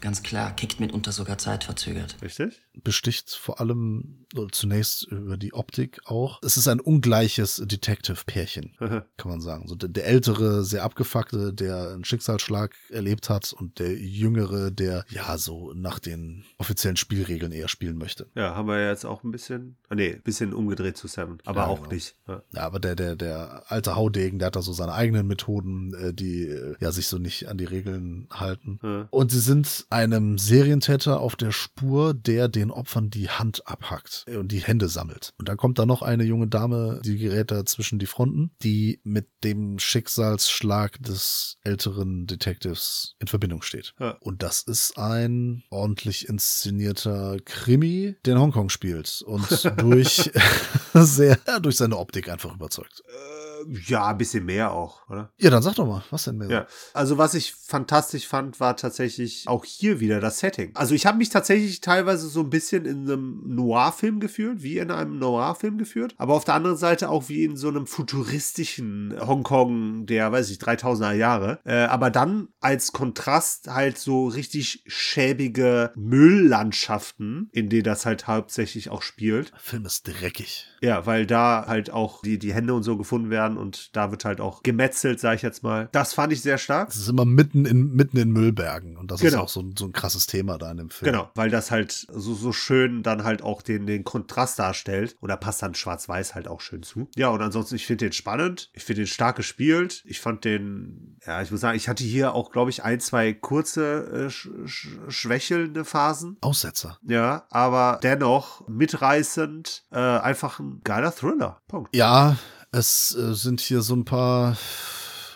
Speaker 5: Ganz klar, kickt mitunter sogar zeitverzögert.
Speaker 2: Richtig?
Speaker 1: Besticht vor allem oder zunächst über die Optik auch. Es ist ein ungleiches Detective-Pärchen, kann man sagen. So der, der ältere, sehr abgefuckte, der einen Schicksalsschlag erlebt hat und der jüngere, der ja so nach den offiziellen Spielregeln eher spielen möchte.
Speaker 2: Ja, haben wir jetzt auch ein bisschen, ah, nee, ein bisschen umgedreht zu Seven, aber
Speaker 1: Ja,
Speaker 2: auch
Speaker 1: genau.
Speaker 2: nicht. Ja.
Speaker 1: Ja, aber der, der, der alte Haudegen, der hat da so seine eigenen Methoden, äh, die äh, ja sich so nicht an die Regeln halten.
Speaker 2: Ja.
Speaker 1: Und sie sind einem Serientäter auf der Spur, der den Opfern die Hand abhackt und die Hände sammelt. Und dann kommt da noch eine junge Dame, die gerät da zwischen die Fronten, die mit dem Schicksalsschlag des älteren Detectives in Verbindung steht.
Speaker 2: Ja.
Speaker 1: Und das ist ein ordentlich inszenierter Krimi, der in Hongkong spielt und durch sehr, ja, durch seine Optik einfach überzeugt.
Speaker 2: Ja, ein bisschen mehr auch, oder?
Speaker 1: Ja, dann sag doch mal, was denn mehr?
Speaker 2: Ja, also was ich fantastisch fand, war tatsächlich auch hier wieder das Setting. Also ich habe mich tatsächlich teilweise so ein bisschen in einem Noir-Film gefühlt, wie in einem Noir-Film geführt, aber auf der anderen Seite auch wie in so einem futuristischen Hongkong der, weiß ich, 3000er Jahre. Äh, aber dann als Kontrast halt so richtig schäbige Mülllandschaften, in denen das halt hauptsächlich auch spielt.
Speaker 1: Der Film ist dreckig.
Speaker 2: Ja, weil da halt auch die, die Hände und so gefunden werden und da wird halt auch gemetzelt, sag ich jetzt mal. Das fand ich sehr stark.
Speaker 1: Es ist immer mitten in, mitten in Müllbergen und das ist
Speaker 2: Genau.
Speaker 1: auch so, ein- so ein krasses Thema da in dem Film.
Speaker 2: Genau, weil das halt so, so schön dann halt auch den, den Kontrast darstellt. Und da passt dann Schwarz-Weiß halt auch schön zu. Ja, und ansonsten, ich finde den spannend. Ich finde den stark gespielt. Ich fand den, ja, ich muss sagen, ich hatte hier auch, glaube ich, ein, zwei kurze, äh, sch sch schwächelnde Phasen.
Speaker 1: Aussetzer.
Speaker 2: Ja, aber dennoch mitreißend, äh, einfach ein geiler Thriller. Punkt.
Speaker 1: Ja, es äh, sind hier so ein paar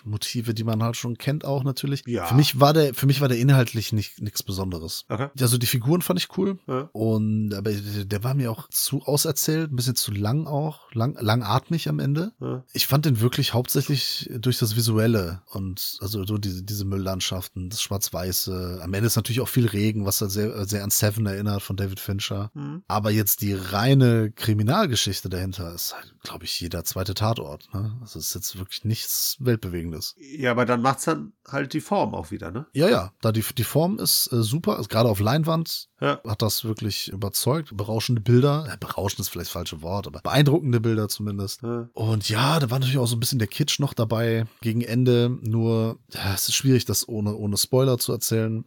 Speaker 1: Motive, die man halt schon kennt auch natürlich.
Speaker 2: Ja.
Speaker 1: Für mich war der, für mich war der inhaltlich nicht nichts Besonderes.
Speaker 2: Okay.
Speaker 1: Also die Figuren fand ich cool.
Speaker 2: Ja.
Speaker 1: Und aber der war mir auch zu auserzählt, ein bisschen zu lang auch, lang, langatmig am Ende.
Speaker 2: Ja.
Speaker 1: Ich fand den wirklich hauptsächlich durch das Visuelle und also so diese, diese Mülllandschaften, das Schwarz-Weiße. Am Ende ist natürlich auch viel Regen, was halt sehr, sehr an Seven erinnert von David Fincher.
Speaker 2: Mhm.
Speaker 1: Aber jetzt die reine Kriminalgeschichte dahinter ist halt, glaube ich, jeder zweite Tatort. Ne? Das ist jetzt wirklich nichts Weltbewegendes.
Speaker 2: Ja, aber dann macht's dann halt die Form auch wieder, ne?
Speaker 1: Ja, ja, da die, die Form ist äh, super, ist gerade auf Leinwand
Speaker 2: Ja.
Speaker 1: hat das wirklich überzeugt. Berauschende Bilder, ja, berauschend ist vielleicht das falsche Wort, aber beeindruckende Bilder zumindest.
Speaker 2: Ja.
Speaker 1: Und ja, da war natürlich auch so ein bisschen der Kitsch noch dabei gegen Ende. Nur, ja, es ist schwierig, das ohne, ohne Spoiler zu erzählen.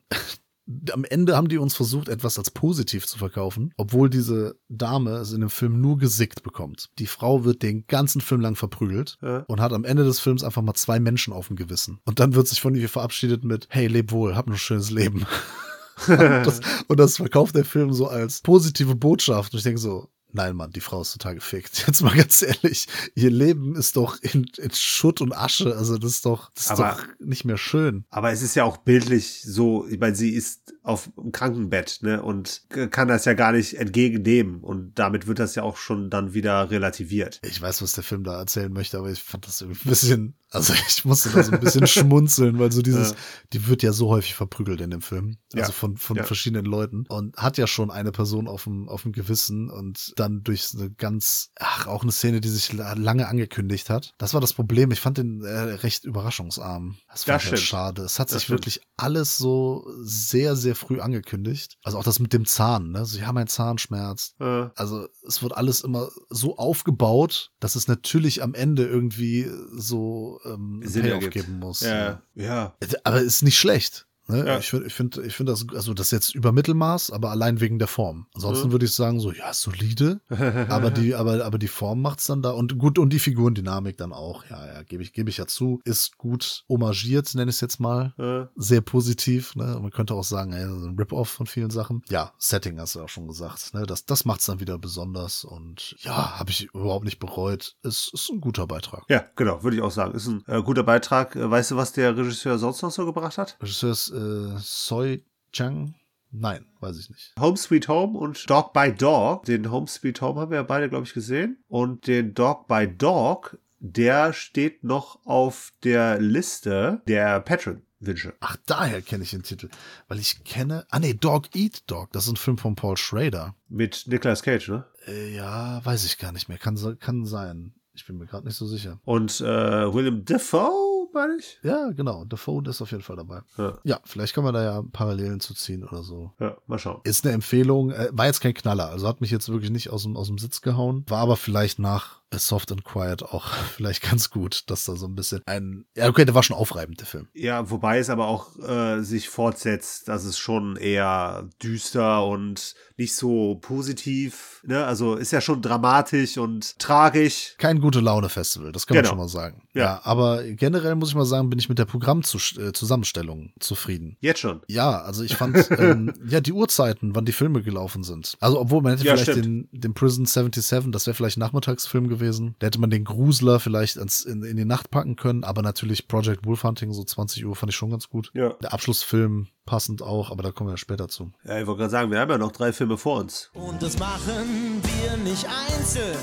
Speaker 1: Am Ende haben die uns versucht, etwas als positiv zu verkaufen, obwohl diese Dame es in dem Film nur gesickt bekommt. Die Frau wird den ganzen Film lang verprügelt
Speaker 2: Ja.
Speaker 1: und hat am Ende des Films einfach mal zwei Menschen auf dem Gewissen. Und dann wird sich von ihr verabschiedet mit, hey, leb wohl, hab ein schönes Leben. und, das, und das verkauft der Film so als positive Botschaft. Und ich denke so, nein, Mann, die Frau ist total gefickt. Jetzt mal ganz ehrlich, ihr Leben ist doch in, in Schutt und Asche. Also das ist doch, das ist
Speaker 2: Aber-
Speaker 1: doch nicht mehr schön.
Speaker 2: Aber es ist ja auch bildlich so, ich meine, sie ist auf dem Krankenbett, ne, und kann das ja gar nicht entgegennehmen. Und damit wird das ja auch schon dann wieder relativiert.
Speaker 1: Ich weiß, was der Film da erzählen möchte, aber ich fand das irgendwie ein bisschen, also ich musste da so ein bisschen schmunzeln, weil so dieses,
Speaker 2: Ja.
Speaker 1: die wird ja so häufig verprügelt in dem Film. Also
Speaker 2: Ja.
Speaker 1: von, von
Speaker 2: Ja.
Speaker 1: verschiedenen Leuten und hat ja schon eine Person auf dem, auf dem Gewissen und dann durch eine ganz, ach, auch eine Szene, die sich la- lange angekündigt hat. Das war das Problem. Ich fand den äh, recht überraschungsarm. Das ich halt schade. Es hat
Speaker 2: Das
Speaker 1: sich
Speaker 2: stimmt.
Speaker 1: wirklich alles so sehr, sehr früh angekündigt. Also auch das mit dem Zahn, ne? Sie haben einen Zahnschmerz.
Speaker 2: Äh,
Speaker 1: Also es wird alles immer so aufgebaut, dass es natürlich am Ende irgendwie so ähm,
Speaker 2: Sinn
Speaker 1: Payoff geben muss.
Speaker 2: ja, ja.
Speaker 1: Aber ist nicht schlecht. Ne?
Speaker 2: Ja.
Speaker 1: Ich finde, ich finde, ich finde das, also das ist jetzt über Mittelmaß, aber allein wegen der Form. Ansonsten
Speaker 2: Mhm.
Speaker 1: würde ich sagen, so, ja, solide, aber die, aber, aber die Form macht's dann da und gut, und die Figurendynamik dann auch, ja, ja, gebe ich, gebe ich ja zu, ist gut homagiert, nenne ich es jetzt mal.
Speaker 2: Äh,
Speaker 1: Sehr positiv, ne? Man könnte auch sagen, ey, ein Rip-Off von vielen Sachen. Ja, Setting hast du auch schon gesagt, ne? Das, das macht's dann wieder besonders und ja, habe ich überhaupt nicht bereut. Es ist ein guter Beitrag.
Speaker 2: ja, genau, würde ich auch sagen. Ist ein äh, guter Beitrag. Äh, weißt du, was der Regisseur sonst noch so gebracht hat?
Speaker 1: Regisseur ist äh, äh, Soi Chang? Nein, weiß ich nicht.
Speaker 2: Home Sweet Home und Dog by Dog. Den Home Sweet Home haben wir ja beide, glaube ich, gesehen. Und den Dog by Dog, der steht noch auf der Liste der Patron-Wünsche.
Speaker 1: Ach, daher kenne ich den Titel. Weil ich kenne. Ah, nee, Dog Eat Dog. Das ist ein Film von Paul Schrader.
Speaker 2: Mit Nicolas Cage, ne?
Speaker 1: Äh, ja, weiß ich gar nicht mehr. Kann, kann sein. Ich bin mir gerade nicht so sicher.
Speaker 2: Und äh, Willem Dafoe, meine ich?
Speaker 1: Ja, genau. The Phone ist auf jeden Fall dabei.
Speaker 2: Ja.
Speaker 1: Ja, vielleicht kann man da ja Parallelen zu ziehen oder so.
Speaker 2: Ja, mal schauen.
Speaker 1: Ist eine Empfehlung. Äh, war jetzt kein Knaller. Also hat mich jetzt wirklich nicht aus dem, aus dem Sitz gehauen. War aber vielleicht nach Soft and Quiet auch vielleicht ganz gut, dass da so ein bisschen ein. Ja, okay, der war schon aufreibend, der Film.
Speaker 2: Ja, wobei es aber auch äh, sich fortsetzt, dass es schon eher düster und nicht so positiv, ne? Also ist ja schon dramatisch und tragisch.
Speaker 1: Kein gute Laune-Festival, das kann man
Speaker 2: Genau.
Speaker 1: schon mal sagen.
Speaker 2: Ja.
Speaker 1: Ja. aber generell muss ich mal sagen, bin ich mit der Programmzusammenstellung zufrieden.
Speaker 2: Jetzt schon.
Speaker 1: Ja, also ich fand, ähm, ja, die Uhrzeiten, wann die Filme gelaufen sind. Also, obwohl man hätte
Speaker 2: Ja,
Speaker 1: vielleicht
Speaker 2: stimmt.
Speaker 1: den, den Prison 77, das wäre vielleicht ein Nachmittagsfilm gewesen. Da hätte man den Grusler vielleicht ans, in, in die Nacht packen können, aber natürlich Project Wolfhunting, so 20 Uhr, fand ich schon ganz gut.
Speaker 2: Ja.
Speaker 1: Der Abschlussfilm passend auch, aber da kommen wir ja später zu.
Speaker 2: Ja, ich wollte gerade sagen, wir haben ja noch drei Filme vor uns.
Speaker 6: Und das machen wir nicht einzeln,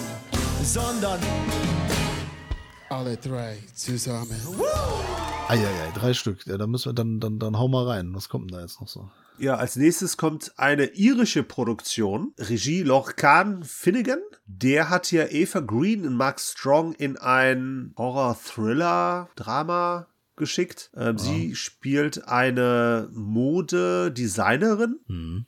Speaker 6: sondern
Speaker 7: Alle drei zusammen.
Speaker 1: Eieiei, drei Stück. Ja, da müssen wir dann, dann, dann hau mal rein. Was kommt denn da jetzt noch so?
Speaker 2: Ja, als nächstes kommt eine irische Produktion. Regie Lorcan Finnegan. Der hat ja Eva Green und Mark Strong in ein Horror-Thriller-Drama geschickt. Ähm, Sie spielt eine Modedesignerin,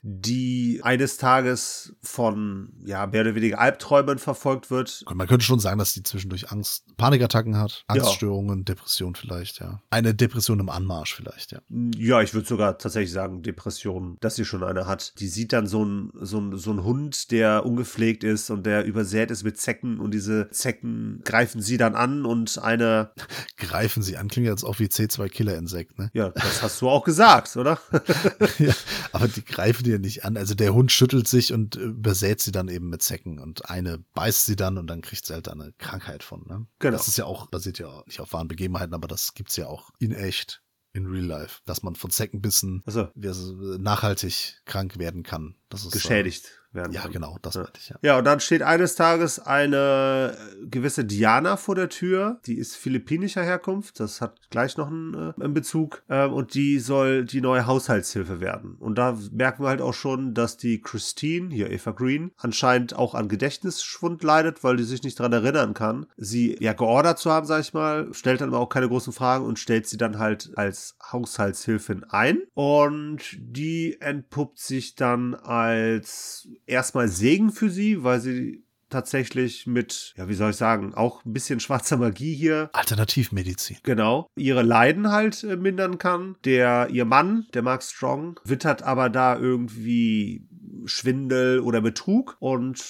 Speaker 2: die eines Tages von, ja, mehr oder weniger Albträumen verfolgt wird.
Speaker 1: Man könnte schon sagen, dass die zwischendurch Angst, Panikattacken hat, Angststörungen, Depression vielleicht, ja. Eine Depression im Anmarsch vielleicht, ja.
Speaker 2: Ja, ich würde sogar tatsächlich sagen, Depression, dass sie schon eine hat. Die sieht dann so ein, so ein, so ein Hund, der ungepflegt ist und der übersät ist mit Zecken und diese Zecken greifen sie dann an und eine,
Speaker 1: Greifen sie an, klingt jetzt auch wie C2-Killer-Insekt, ne?
Speaker 2: ja, das hast du auch gesagt, oder?
Speaker 1: ja, aber die greifen die ja nicht an. Also der Hund schüttelt sich und äh, übersät sie dann eben mit Zecken und eine beißt sie dann und dann kriegt sie halt eine Krankheit von, ne?
Speaker 2: Genau.
Speaker 1: Das ist ja auch, basiert ja nicht auf wahren Begebenheiten, aber das gibt's ja auch in echt. In real life, dass man von Zeckenbissen wie es, äh, nachhaltig krank werden kann. Das ist
Speaker 2: geschädigt werden.
Speaker 1: Ja,
Speaker 2: kann.
Speaker 1: genau, das
Speaker 2: Ja.
Speaker 1: ich, ja.
Speaker 2: Ja, und dann steht eines Tages eine äh, gewisse Diana vor der Tür. Die ist philippinischer Herkunft. Das hat gleich noch einen, äh, einen Bezug. Ähm, und die soll die neue Haushaltshilfe werden. Und da merken wir halt auch schon, dass die Christine, hier Eva Green, anscheinend auch an Gedächtnisschwund leidet, weil die sich nicht dran erinnern kann. Sie ja geordert zu haben, sag ich mal, stellt dann aber auch keine großen Fragen und stellt sie dann halt als Haushaltshilfin ein. Und die entpuppt sich dann als erstmal Segen für sie, weil sie tatsächlich mit, ja, wie soll ich sagen, auch ein bisschen schwarzer Magie hier
Speaker 1: Alternativmedizin.
Speaker 2: Genau. Ihre Leiden halt äh, mindern kann. Der, ihr Mann, der Mark Strong, wittert aber da irgendwie Schwindel oder Betrug und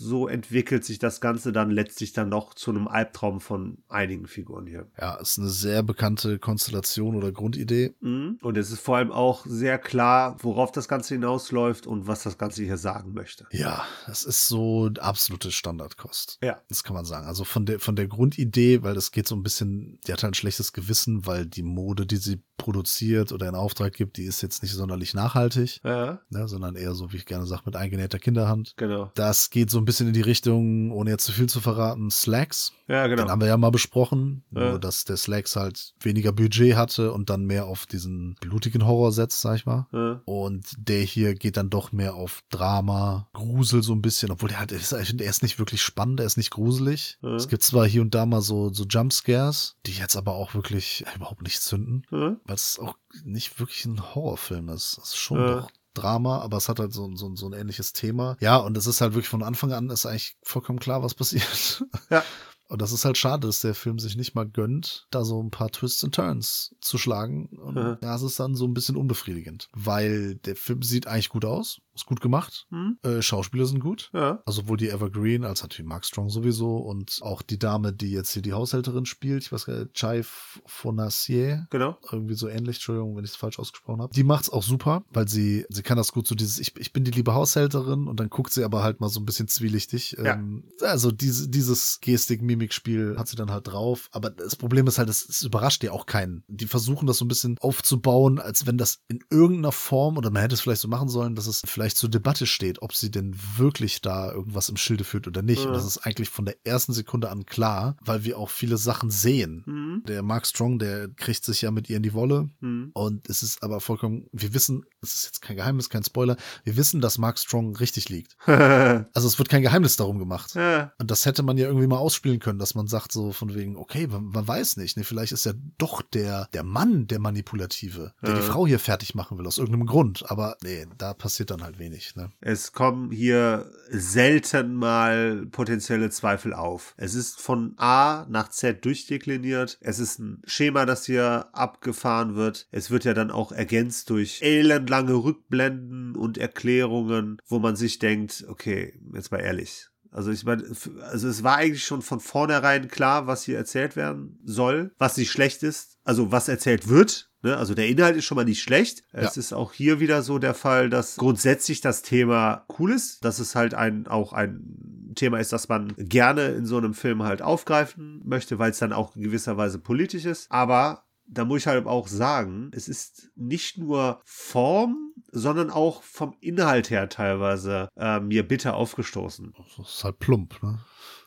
Speaker 2: so entwickelt sich das Ganze dann letztlich dann noch zu einem Albtraum von einigen Figuren hier.
Speaker 1: Ja, ist eine sehr bekannte Konstellation oder Grundidee.
Speaker 2: Mhm. Und es ist vor allem auch sehr klar, worauf das Ganze hinausläuft und was das Ganze hier sagen möchte.
Speaker 1: Ja, das ist so absolute Standardkost.
Speaker 2: Ja.
Speaker 1: Das kann man sagen. Also von der, von der Grundidee, weil das geht so ein bisschen, die hat halt ein schlechtes Gewissen, weil die Mode, die sie produziert oder in Auftrag gibt, die ist jetzt nicht sonderlich nachhaltig,
Speaker 2: Ja,
Speaker 1: ne, sondern eher so, wie ich gerne sage, mit eingenähter Kinderhand.
Speaker 2: genau.
Speaker 1: Das geht so ein bisschen in die Richtung, ohne jetzt zu viel zu verraten, Slacks.
Speaker 2: Ja, genau.
Speaker 1: Den haben wir ja mal besprochen,
Speaker 2: Ja.
Speaker 1: nur dass der Slacks halt weniger Budget hatte und dann mehr auf diesen blutigen Horror setzt, sag ich mal.
Speaker 2: Ja.
Speaker 1: Und der hier geht dann doch mehr auf Drama, Grusel so ein bisschen, obwohl der halt, ist, ich finde, er ist nicht wirklich spannend, er ist nicht gruselig.
Speaker 2: Ja.
Speaker 1: Es gibt zwar hier und da mal so, so Jumpscares, die jetzt aber auch wirklich äh, überhaupt nicht zünden, weil es auch nicht wirklich ein Horrorfilm ist. Es ist schon doch Drama, aber es hat halt so, ein- so, ein- so ein ähnliches Thema. Ja, und es ist halt wirklich von Anfang an ist eigentlich vollkommen klar, was passiert.
Speaker 2: Ja.
Speaker 1: Und das ist halt schade, dass der Film sich nicht mal gönnt, da so ein paar Twists and Turns zu schlagen. Und
Speaker 2: Mhm.
Speaker 1: ja, es ist dann so ein bisschen unbefriedigend, weil der Film sieht eigentlich gut aus. Ist gut gemacht. Äh, Schauspieler sind gut.
Speaker 2: Ja.
Speaker 1: Also sowohl die Evergreen als natürlich Mark Strong sowieso und auch die Dame, die jetzt hier die Haushälterin spielt, ich weiß gar nicht, Chai Fonacier.
Speaker 2: Genau.
Speaker 1: Irgendwie so ähnlich, Entschuldigung, wenn ich es falsch ausgesprochen habe. Die macht's auch super, weil sie, sie kann das gut so dieses, ich, ich bin die liebe Haushälterin und dann guckt sie aber halt mal so ein bisschen zwielichtig.
Speaker 2: Ja.
Speaker 1: Ähm, also diese, dieses Gestik-Mimik-Spiel hat sie dann halt drauf. Aber das Problem ist halt, es, es überrascht ja auch keinen. Die versuchen das so ein bisschen aufzubauen, als wenn das in irgendeiner Form, oder man hätte es vielleicht so machen sollen, dass es vielleicht zur Debatte steht, ob sie denn wirklich da irgendwas im Schilde führt oder nicht. Und das ist eigentlich von der ersten Sekunde an klar, weil wir auch viele Sachen sehen.
Speaker 2: Mhm.
Speaker 1: Der Mark Strong, der kriegt sich ja mit ihr in die Wolle.
Speaker 2: Mhm.
Speaker 1: Und es ist aber vollkommen, wir wissen, es ist jetzt kein Geheimnis, kein Spoiler, wir wissen, dass Mark Strong richtig liegt. Also es wird kein Geheimnis darum gemacht.
Speaker 2: Ja.
Speaker 1: Und das hätte man ja irgendwie mal ausspielen können, dass man sagt so von wegen, okay, man, man weiß nicht, ne, vielleicht ist ja doch der, der Mann der Manipulative, der die Frau hier fertig machen will, aus irgendeinem Grund. Aber nee, da passiert dann halt wenig, ne.
Speaker 2: Es kommen hier selten mal potenzielle Zweifel auf. Es ist von A nach Z durchdekliniert. Es ist ein Schema, das hier abgefahren wird. Es wird ja dann auch ergänzt durch elendlange Rückblenden und Erklärungen, wo man sich denkt, okay, jetzt mal ehrlich. Also ich meine, also es war eigentlich schon von vornherein klar, was hier erzählt werden soll, was nicht schlecht ist, also was erzählt wird. Ne? Also der Inhalt ist schon mal nicht schlecht. Es ist auch hier wieder so der Fall, dass grundsätzlich das Thema cool ist, dass es halt ein auch ein Thema ist, das man gerne in so einem Film halt aufgreifen möchte, weil es dann auch in gewisser Weise politisch ist. Aber da muss ich halt auch sagen, es ist nicht nur Form, sondern auch vom Inhalt her teilweise äh, mir bitter aufgestoßen.
Speaker 1: Das ist halt plump, ne.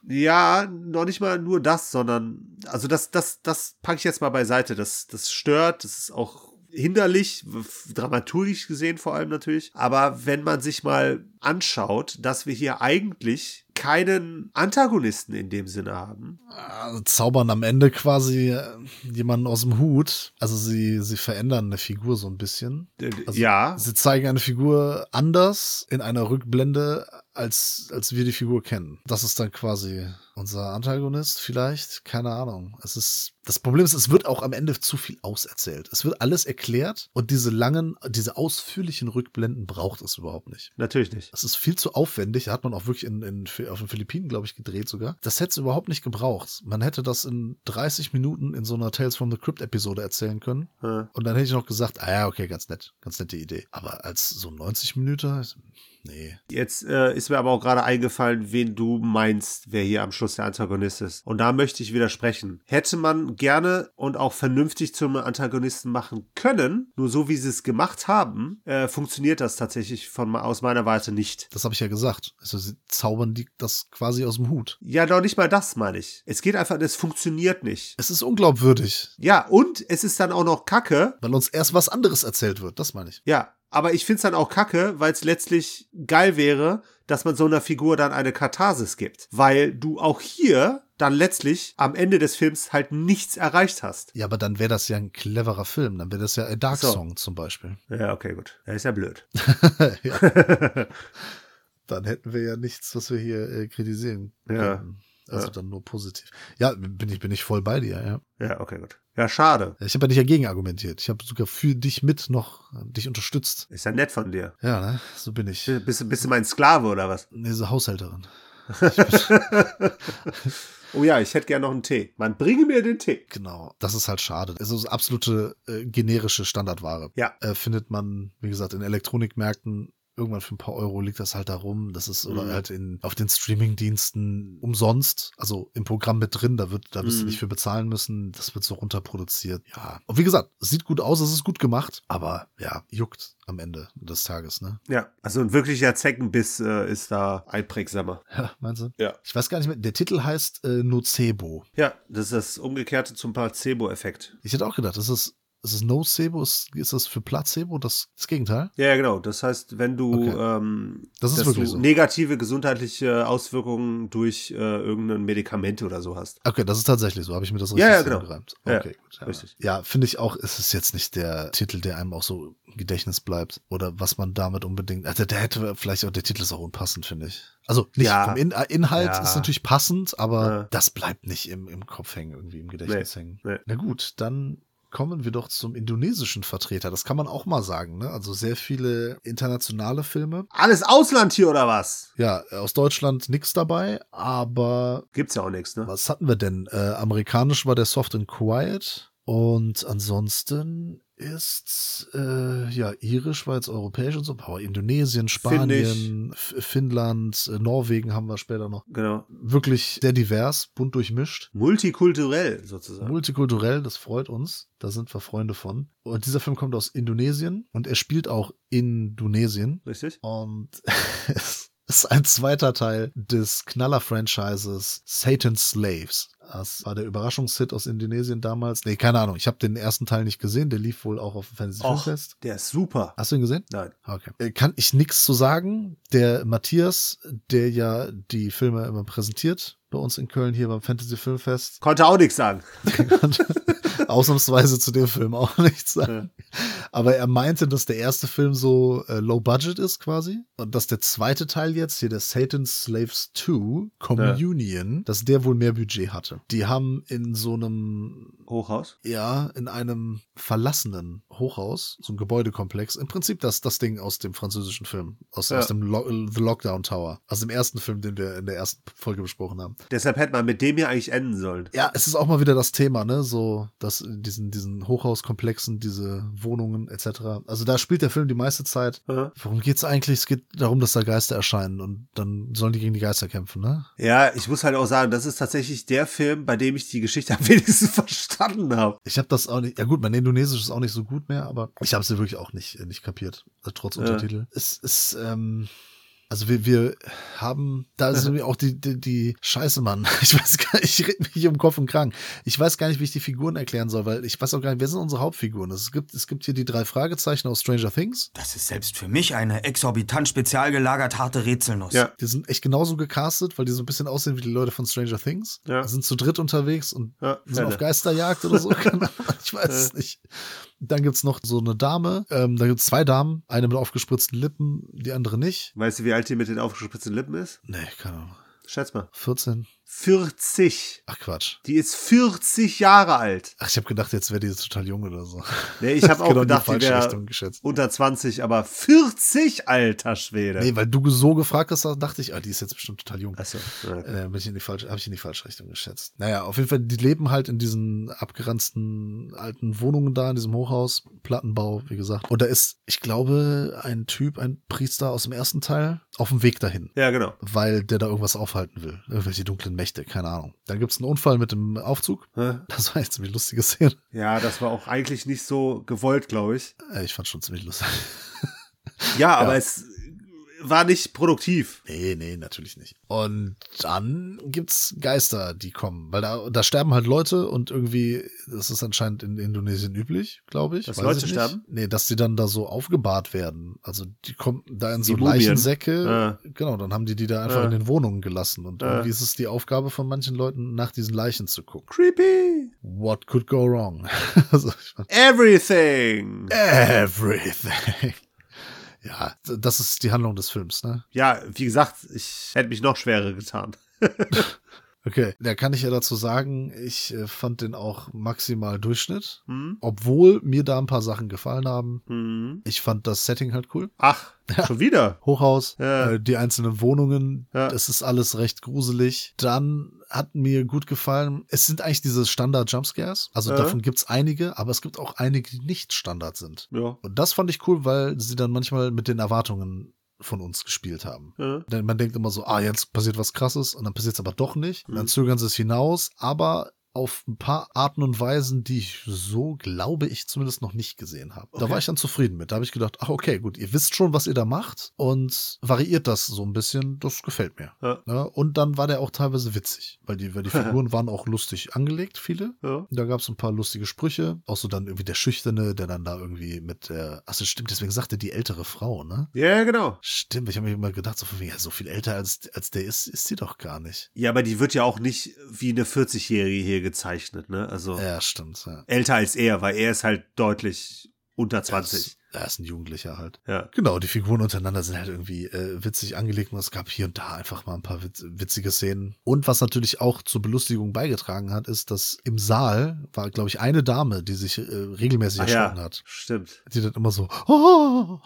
Speaker 2: Ja, noch nicht mal nur das, sondern, also das, das, das packe ich jetzt mal beiseite. Das, das stört, das ist auch hinderlich, dramaturgisch gesehen vor allem natürlich. Aber wenn man sich mal anschaut, dass wir hier eigentlich keinen Antagonisten in dem Sinne haben.
Speaker 1: Also zaubern am Ende quasi äh, jemanden aus dem Hut. Also sie, sie verändern eine Figur so ein bisschen.
Speaker 2: Äh,
Speaker 1: Also
Speaker 2: ja,
Speaker 1: Sie zeigen eine Figur anders in einer Rückblende, als, als wir die Figur kennen. Das ist dann quasi unser Antagonist vielleicht. Keine Ahnung. Es ist, das Problem ist, es wird auch am Ende zu viel auserzählt. Es wird alles erklärt und diese langen, diese ausführlichen Rückblenden braucht es überhaupt nicht.
Speaker 2: natürlich nicht.
Speaker 1: Das ist viel zu aufwendig. Hat man auch wirklich in, in, auf den Philippinen, glaube ich, gedreht sogar. Das hätte es überhaupt nicht gebraucht. Man hätte das in 30 Minuten in so einer Tales from the Crypt Episode erzählen können.
Speaker 2: Ja.
Speaker 1: Und dann hätte ich noch gesagt, ah ja, okay, ganz nett. Ganz nette Idee. Aber als so 90 Minuten, nee.
Speaker 2: Jetzt äh, ist mir aber auch gerade eingefallen, wen du meinst, wer hier am Schluss der Antagonist ist. Und da möchte ich widersprechen. Hätte man gerne und auch vernünftig zum Antagonisten machen können, nur so wie sie es gemacht haben, äh, funktioniert das tatsächlich von aus meiner Warte nicht.
Speaker 1: Das habe ich ja gesagt. Also sie zaubern die das quasi aus dem Hut.
Speaker 2: Ja, doch nicht mal das meine ich. Es geht einfach, es funktioniert nicht.
Speaker 1: Es ist unglaubwürdig,
Speaker 2: Ja, und es ist dann auch noch Kacke,
Speaker 1: weil uns erst was anderes erzählt wird. Das meine ich.
Speaker 2: Ja, aber ich finde es dann auch kacke, weil es letztlich geil wäre, dass man so einer Figur dann eine Katharsis gibt. Weil du auch hier dann letztlich am Ende des Films halt nichts erreicht hast.
Speaker 1: Ja, aber dann wäre das ja ein cleverer Film. Dann wäre das ja A Dark
Speaker 2: So.
Speaker 1: Song zum Beispiel.
Speaker 2: Ja, okay, gut. Das ist ja blöd.
Speaker 1: ja. dann hätten wir ja nichts, was wir hier äh, kritisieren
Speaker 2: Ja.
Speaker 1: könnten. Also
Speaker 2: Ja.
Speaker 1: dann nur positiv. Ja, bin ich, bin ich voll bei dir, ja.
Speaker 2: Ja, okay, gut. Ja, schade.
Speaker 1: Ich habe ja nicht dagegen argumentiert. Ich habe sogar für dich mit noch dich unterstützt.
Speaker 2: Ist ja nett von dir.
Speaker 1: Ja, ne? So bin ich.
Speaker 2: Bist, du- bist du mein Sklave oder was?
Speaker 1: Diese Haushälterin.
Speaker 2: Oh ja, ich hätte gern noch einen Tee. Man, bringe mir den Tee.
Speaker 1: Genau. Das ist halt schade. Es ist absolute äh, generische Standardware.
Speaker 2: Ja.
Speaker 1: Äh, findet man, wie gesagt, in Elektronikmärkten irgendwann für ein paar Euro liegt das halt da rum. Das ist, oder
Speaker 2: Mhm.
Speaker 1: halt in, auf den Streamingdiensten umsonst. Also im Programm mit drin, da wird, da wirst du
Speaker 2: Mhm.
Speaker 1: nicht für bezahlen müssen. Das wird so runterproduziert. Ja. Und wie gesagt, es sieht gut aus, es ist gut gemacht, aber ja, juckt am Ende des Tages, ne?
Speaker 2: Ja, also ein wirklicher Zeckenbiss äh, ist da einprägsamer.
Speaker 1: Ja, meinst du?
Speaker 2: Ja.
Speaker 1: Ich weiß gar nicht mehr. Der Titel heißt äh, Nocebo.
Speaker 2: Ja, das ist das Umgekehrte zum Placebo-Effekt.
Speaker 1: Ich hätte auch gedacht, ist es, ist es Nocebo? Ist, ist das für Placebo das, das Gegenteil?
Speaker 2: Ja, ja, genau. Das heißt, wenn du,
Speaker 1: Okay.
Speaker 2: ähm,
Speaker 1: Das
Speaker 2: dass du
Speaker 1: so.
Speaker 2: negative gesundheitliche Auswirkungen durch äh, irgendein Medikament oder so hast.
Speaker 1: Okay, das ist tatsächlich so. Habe ich mir das richtig
Speaker 2: Ja, ja, genau. Ja,
Speaker 1: Okay, gut. Ja,
Speaker 2: richtig.
Speaker 1: Ja, finde ich auch, ist es jetzt nicht der Titel, der einem auch so im Gedächtnis bleibt. Oder was man damit unbedingt. Also der hätte vielleicht auch, der Titel ist auch unpassend, finde ich. Also nicht
Speaker 2: Ja.
Speaker 1: vom In äh, Inhalt
Speaker 2: Ja.
Speaker 1: ist natürlich passend, aber
Speaker 2: Ja.
Speaker 1: das bleibt nicht im, im Kopf hängen, irgendwie im Gedächtnis
Speaker 2: Nee,
Speaker 1: hängen.
Speaker 2: nee.
Speaker 1: Na gut, dann kommen wir doch zum indonesischen Vertreter. Das kann man auch mal sagen, ne? Also sehr viele internationale Filme.
Speaker 2: Alles Ausland hier oder was?
Speaker 1: Ja, aus Deutschland nix dabei, aber
Speaker 2: Gibt's ja auch nichts, ne?
Speaker 1: was hatten wir denn? Äh, amerikanisch war der Soft and Quiet. Und ansonsten ist, äh, ja, irisch war jetzt europäisch und so, aber Indonesien, Spanien, Finnland, äh, Norwegen haben wir später noch.
Speaker 2: Genau.
Speaker 1: Wirklich sehr divers, bunt durchmischt.
Speaker 2: Multikulturell sozusagen.
Speaker 1: Multikulturell, das freut uns. Da sind wir Freunde von. Und dieser Film kommt aus Indonesien und er spielt auch in Indonesien.
Speaker 2: Richtig?
Speaker 1: Und es ist ein zweiter Teil des Knaller-Franchises Satan's Slaves. Das war der Überraschungshit aus Indonesien damals. Nee, keine Ahnung. Ich habe den ersten Teil nicht gesehen. Der lief wohl auch auf dem Fantasy
Speaker 2: Och,
Speaker 1: Filmfest.
Speaker 2: der ist super.
Speaker 1: Hast du ihn gesehen?
Speaker 2: Nein.
Speaker 1: Okay. Äh, Kann ich nichts zu sagen. Der Matthias, der ja die Filme immer präsentiert bei uns in Köln hier beim Fantasy Filmfest,
Speaker 2: Konnte auch nichts sagen.
Speaker 1: ausnahmsweise zu dem Film auch nichts sagen. Aber er meinte, dass der erste Film so äh, low budget ist quasi und dass der zweite Teil jetzt hier der Satan's Slaves 2 Communion, dass der wohl mehr Budget hatte. Die haben in so einem
Speaker 2: Hochhaus?
Speaker 1: ja, in einem verlassenen Hochhaus, so ein Gebäudekomplex, im Prinzip das, das Ding aus dem französischen Film, aus,
Speaker 2: Ja.
Speaker 1: aus dem Lo The Lockdown Tower, aus dem ersten Film, den wir in der ersten Folge besprochen haben.
Speaker 2: Deshalb hätte man mit dem hier eigentlich enden sollen.
Speaker 1: Ja, es ist auch mal wieder das Thema, ne, so, dass in diesen, diesen Hochhauskomplexen, diese Wohnungen etc. Also da spielt der Film die meiste Zeit.
Speaker 2: Ja.
Speaker 1: Worum geht's eigentlich? Es geht darum, dass da Geister erscheinen und dann sollen die gegen die Geister kämpfen, ne?
Speaker 2: Ja, ich muss halt auch sagen, das ist tatsächlich der Film, bei dem ich die Geschichte am wenigsten verstanden habe.
Speaker 1: Ich habe das auch nicht, ja gut, mein Indonesisch ist auch nicht so gut mehr, aber ich habe sie wirklich auch nicht, äh, nicht kapiert, äh, trotz Untertitel. Es ist, ähm, also wir, wir haben, da ist irgendwie auch die, die, die Scheiße, Mann. Ich weiß gar nicht, ich rede mich hier um Kopf und Krank. Ich weiß gar nicht, wie ich die Figuren erklären soll, weil ich weiß auch gar nicht, wer sind unsere Hauptfiguren? Es gibt, es gibt hier die drei Fragezeichen aus Stranger Things.
Speaker 8: Das ist selbst für mich eine exorbitant spezial gelagert harte Rätselnuss.
Speaker 2: Ja.
Speaker 1: Die sind echt genauso gecastet, weil die so ein bisschen aussehen wie die Leute von Stranger Things.
Speaker 2: Ja.
Speaker 1: Sind zu dritt unterwegs und
Speaker 2: Ja,
Speaker 1: sind auf Geisterjagd oder so. Ich weiß es nicht. Dann gibt's noch so eine Dame. Ähm, da gibt's zwei Damen. Eine mit aufgespritzten Lippen, die andere nicht.
Speaker 2: Weißt du, wie alt die mit den aufgespritzten Lippen ist?
Speaker 1: Nee, keine Ahnung.
Speaker 2: Schätz mal.
Speaker 1: 14.
Speaker 2: 40.
Speaker 1: Ach Quatsch.
Speaker 2: Die ist 40 Jahre alt.
Speaker 1: Ach, ich habe gedacht, jetzt wäre die total jung oder so.
Speaker 2: Nee, ich habe auch
Speaker 1: Genau die
Speaker 2: gedacht, die
Speaker 1: falsche
Speaker 2: wäre
Speaker 1: Richtung geschätzt.
Speaker 2: unter 20, aber 40, alter Schwede.
Speaker 1: Nee, weil du so gefragt hast, da dachte ich, ah, die ist jetzt bestimmt total jung.
Speaker 2: Achso. Ja.
Speaker 1: Äh, bin ich in die falsche, habe ich in die falsche Richtung geschätzt. Naja, auf jeden Fall, die leben halt in diesen abgeranzten alten Wohnungen da, in diesem Hochhaus, Plattenbau, wie gesagt. Und da ist, ich glaube, ein Typ, ein Priester aus dem ersten Teil, auf dem Weg dahin.
Speaker 2: ja, genau.
Speaker 1: Weil der da irgendwas aufhalten will. Irgendwelche dunklen Mächte, keine Ahnung. Dann gibt's einen Unfall mit dem Aufzug. Das war jetzt ziemlich lustige Szene.
Speaker 2: Ja, das war auch eigentlich nicht so gewollt, glaube ich.
Speaker 1: Äh, Ich fand schon ziemlich lustig.
Speaker 2: Ja, aber es war nicht produktiv.
Speaker 1: Nee, nee, natürlich nicht. Und dann gibt's Geister, die kommen, weil da, da sterben halt Leute und irgendwie, das ist anscheinend in Indonesien üblich, glaube ich.
Speaker 2: Dass Leute
Speaker 1: ich
Speaker 2: sterben?
Speaker 1: Nee, dass die dann da so aufgebahrt werden. Also die kommen da in so
Speaker 2: Mumien.
Speaker 1: Leichensäcke.
Speaker 2: Ja.
Speaker 1: Genau, dann haben die die da einfach
Speaker 2: Ja.
Speaker 1: in den Wohnungen gelassen. Und
Speaker 2: Ja.
Speaker 1: irgendwie ist es die Aufgabe von manchen Leuten, nach diesen Leichen zu gucken.
Speaker 2: Creepy.
Speaker 1: What could go wrong? also, ich
Speaker 2: Everything.
Speaker 1: everything. Ja, das ist die Handlung des Films, ne?
Speaker 2: Ja, wie gesagt, ich hätte mich noch schwerer getan.
Speaker 1: Okay, da kann ich ja dazu sagen, ich äh, fand den auch maximal Durchschnitt,
Speaker 2: Hm?
Speaker 1: obwohl mir da ein paar Sachen gefallen haben.
Speaker 2: Hm.
Speaker 1: Ich fand das Setting halt cool.
Speaker 2: Ach, schon wieder.
Speaker 1: Hochhaus,
Speaker 2: Ja.
Speaker 1: äh, die einzelnen Wohnungen,
Speaker 2: Ja.
Speaker 1: das ist alles recht gruselig. Dann hat mir gut gefallen, es sind eigentlich diese Standard-Jumpscares. Also
Speaker 2: Ja.
Speaker 1: davon gibt's einige, aber es gibt auch einige, die nicht Standard sind.
Speaker 2: Ja.
Speaker 1: Und das fand ich cool, weil sie dann manchmal mit den Erwartungen von uns gespielt haben.
Speaker 2: Ja.
Speaker 1: Denn man denkt immer so, ah, jetzt passiert was krasses und dann passiert es aber doch nicht. Und dann
Speaker 2: Mhm.
Speaker 1: zögern sie es hinaus, aber auf ein paar Arten und Weisen, die ich so, glaube ich, zumindest noch nicht gesehen habe. Da
Speaker 2: Okay.
Speaker 1: war ich dann zufrieden mit. Da habe ich gedacht, ach okay, gut, ihr wisst schon, was ihr da macht und variiert das so ein bisschen. Das gefällt mir.
Speaker 2: Ja.
Speaker 1: Ja, und dann war der auch teilweise witzig, weil die, weil die Figuren waren auch lustig angelegt, viele.
Speaker 2: Ja.
Speaker 1: Da gab es ein paar lustige Sprüche. Auch so dann irgendwie der Schüchterne, der dann da irgendwie mit der, achso, stimmt, deswegen sagte die ältere Frau, ne?
Speaker 2: Ja, genau.
Speaker 1: Stimmt, ich habe mir immer gedacht, so, von wegen, ja, so viel älter als, als der ist, ist sie doch gar nicht.
Speaker 2: Ja, aber die wird ja auch nicht wie eine 40-Jährige hier gezeichnet, ne? Also
Speaker 1: Ja, stimmt. Ja.
Speaker 2: älter als er, weil er ist halt deutlich unter 20.
Speaker 1: Er ist ein Jugendlicher halt.
Speaker 2: Ja.
Speaker 1: Genau, die Figuren untereinander sind halt irgendwie äh, witzig angelegt und es gab hier und da einfach mal ein paar witz witzige Szenen. Und was natürlich auch zur Belustigung beigetragen hat, ist, dass im Saal war, glaube ich, eine Dame, die sich äh, regelmäßig
Speaker 2: Ach
Speaker 1: erschrocken
Speaker 2: ja,
Speaker 1: hat.
Speaker 2: stimmt.
Speaker 1: Die dann immer so, oh!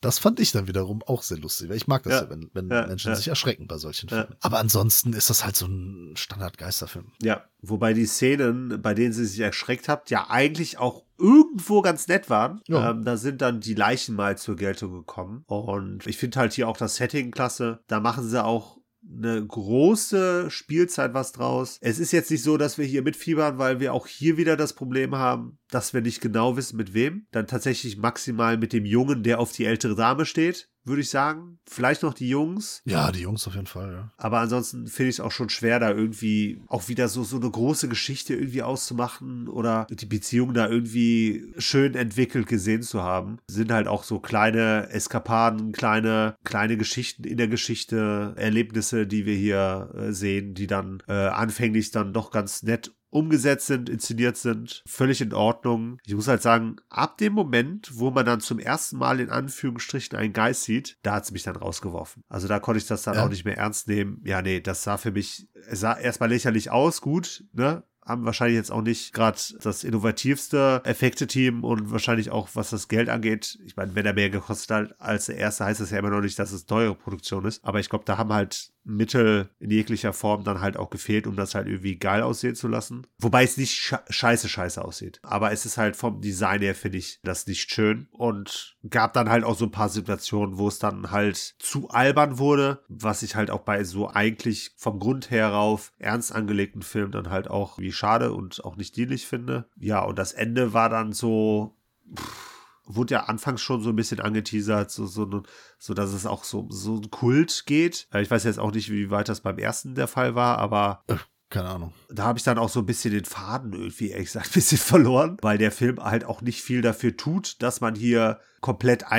Speaker 1: das fand ich dann wiederum auch sehr lustig, weil ich mag das ja,
Speaker 2: Ja.
Speaker 1: wenn, wenn
Speaker 2: Ja,
Speaker 1: Menschen sich erschrecken bei solchen. Filmen. Aber ansonsten ist das halt so ein Standard-Geisterfilm.
Speaker 2: Ja, wobei die Szenen, bei denen sie sich erschreckt habt, ja eigentlich auch irgendwo ganz nett waren.
Speaker 1: Ja.
Speaker 2: Ähm, da sind dann die Leichen mal zur Geltung gekommen. Und ich finde halt hier auch das Setting klasse. Da machen sie auch eine große Spielzeit was draus. Es ist jetzt nicht so, dass wir hier mitfiebern, weil wir auch hier wieder das Problem haben, dass wir nicht genau wissen, mit wem. Dann tatsächlich maximal mit dem Jungen, der auf die ältere Dame steht, würde ich sagen. Vielleicht noch die Jungs.
Speaker 1: Ja, die Jungs auf jeden Fall, ja.
Speaker 2: Aber ansonsten finde ich es auch schon schwer, da irgendwie auch wieder so, so eine große Geschichte irgendwie auszumachen oder die Beziehung da irgendwie schön entwickelt gesehen zu haben. Sind halt auch so kleine Eskapaden, kleine, kleine Geschichten in der Geschichte, Erlebnisse, die wir hier äh, sehen, die dann äh, anfänglich dann doch ganz nett umgesetzt sind, inszeniert sind, völlig in Ordnung. Ich muss halt sagen, ab dem Moment, wo man dann zum ersten Mal in Anführungsstrichen einen Geist sieht, da hat es mich dann rausgeworfen. Also da konnte ich das dann
Speaker 1: Ja.
Speaker 2: auch nicht mehr ernst nehmen. Ja, nee, das sah für mich, es sah erstmal lächerlich aus, gut, ne? Haben wahrscheinlich jetzt auch nicht gerade das innovativste Effekte-Team und wahrscheinlich auch, was das Geld angeht. Ich meine, wenn er mehr gekostet hat als der erste, heißt das ja immer noch nicht, dass es teure Produktion ist. Aber ich glaube, da haben halt Mittel in jeglicher Form dann halt auch gefehlt, um das halt irgendwie geil aussehen zu lassen. Wobei es nicht sche scheiße scheiße aussieht. Aber es ist halt vom Design her, finde ich, das nicht schön. Und gab dann halt auch so ein paar Situationen, wo es dann halt zu albern wurde, was ich halt auch bei so eigentlich vom Grund her auf ernst angelegten Filmen dann halt auch wie schade und auch nicht dienlich finde. Ja, und das Ende war dann so, wurde ja anfangs schon so ein bisschen angeteasert, so, so, so dass es auch so, so ein Kult geht. Äh, Ich weiß jetzt auch nicht, wie weit das beim ersten der Fall war, aber
Speaker 1: Keine Ahnung.
Speaker 2: da habe ich dann auch so ein bisschen den Faden irgendwie, ehrlich gesagt, ein bisschen verloren, weil der Film halt auch nicht viel dafür tut, dass man hier komplett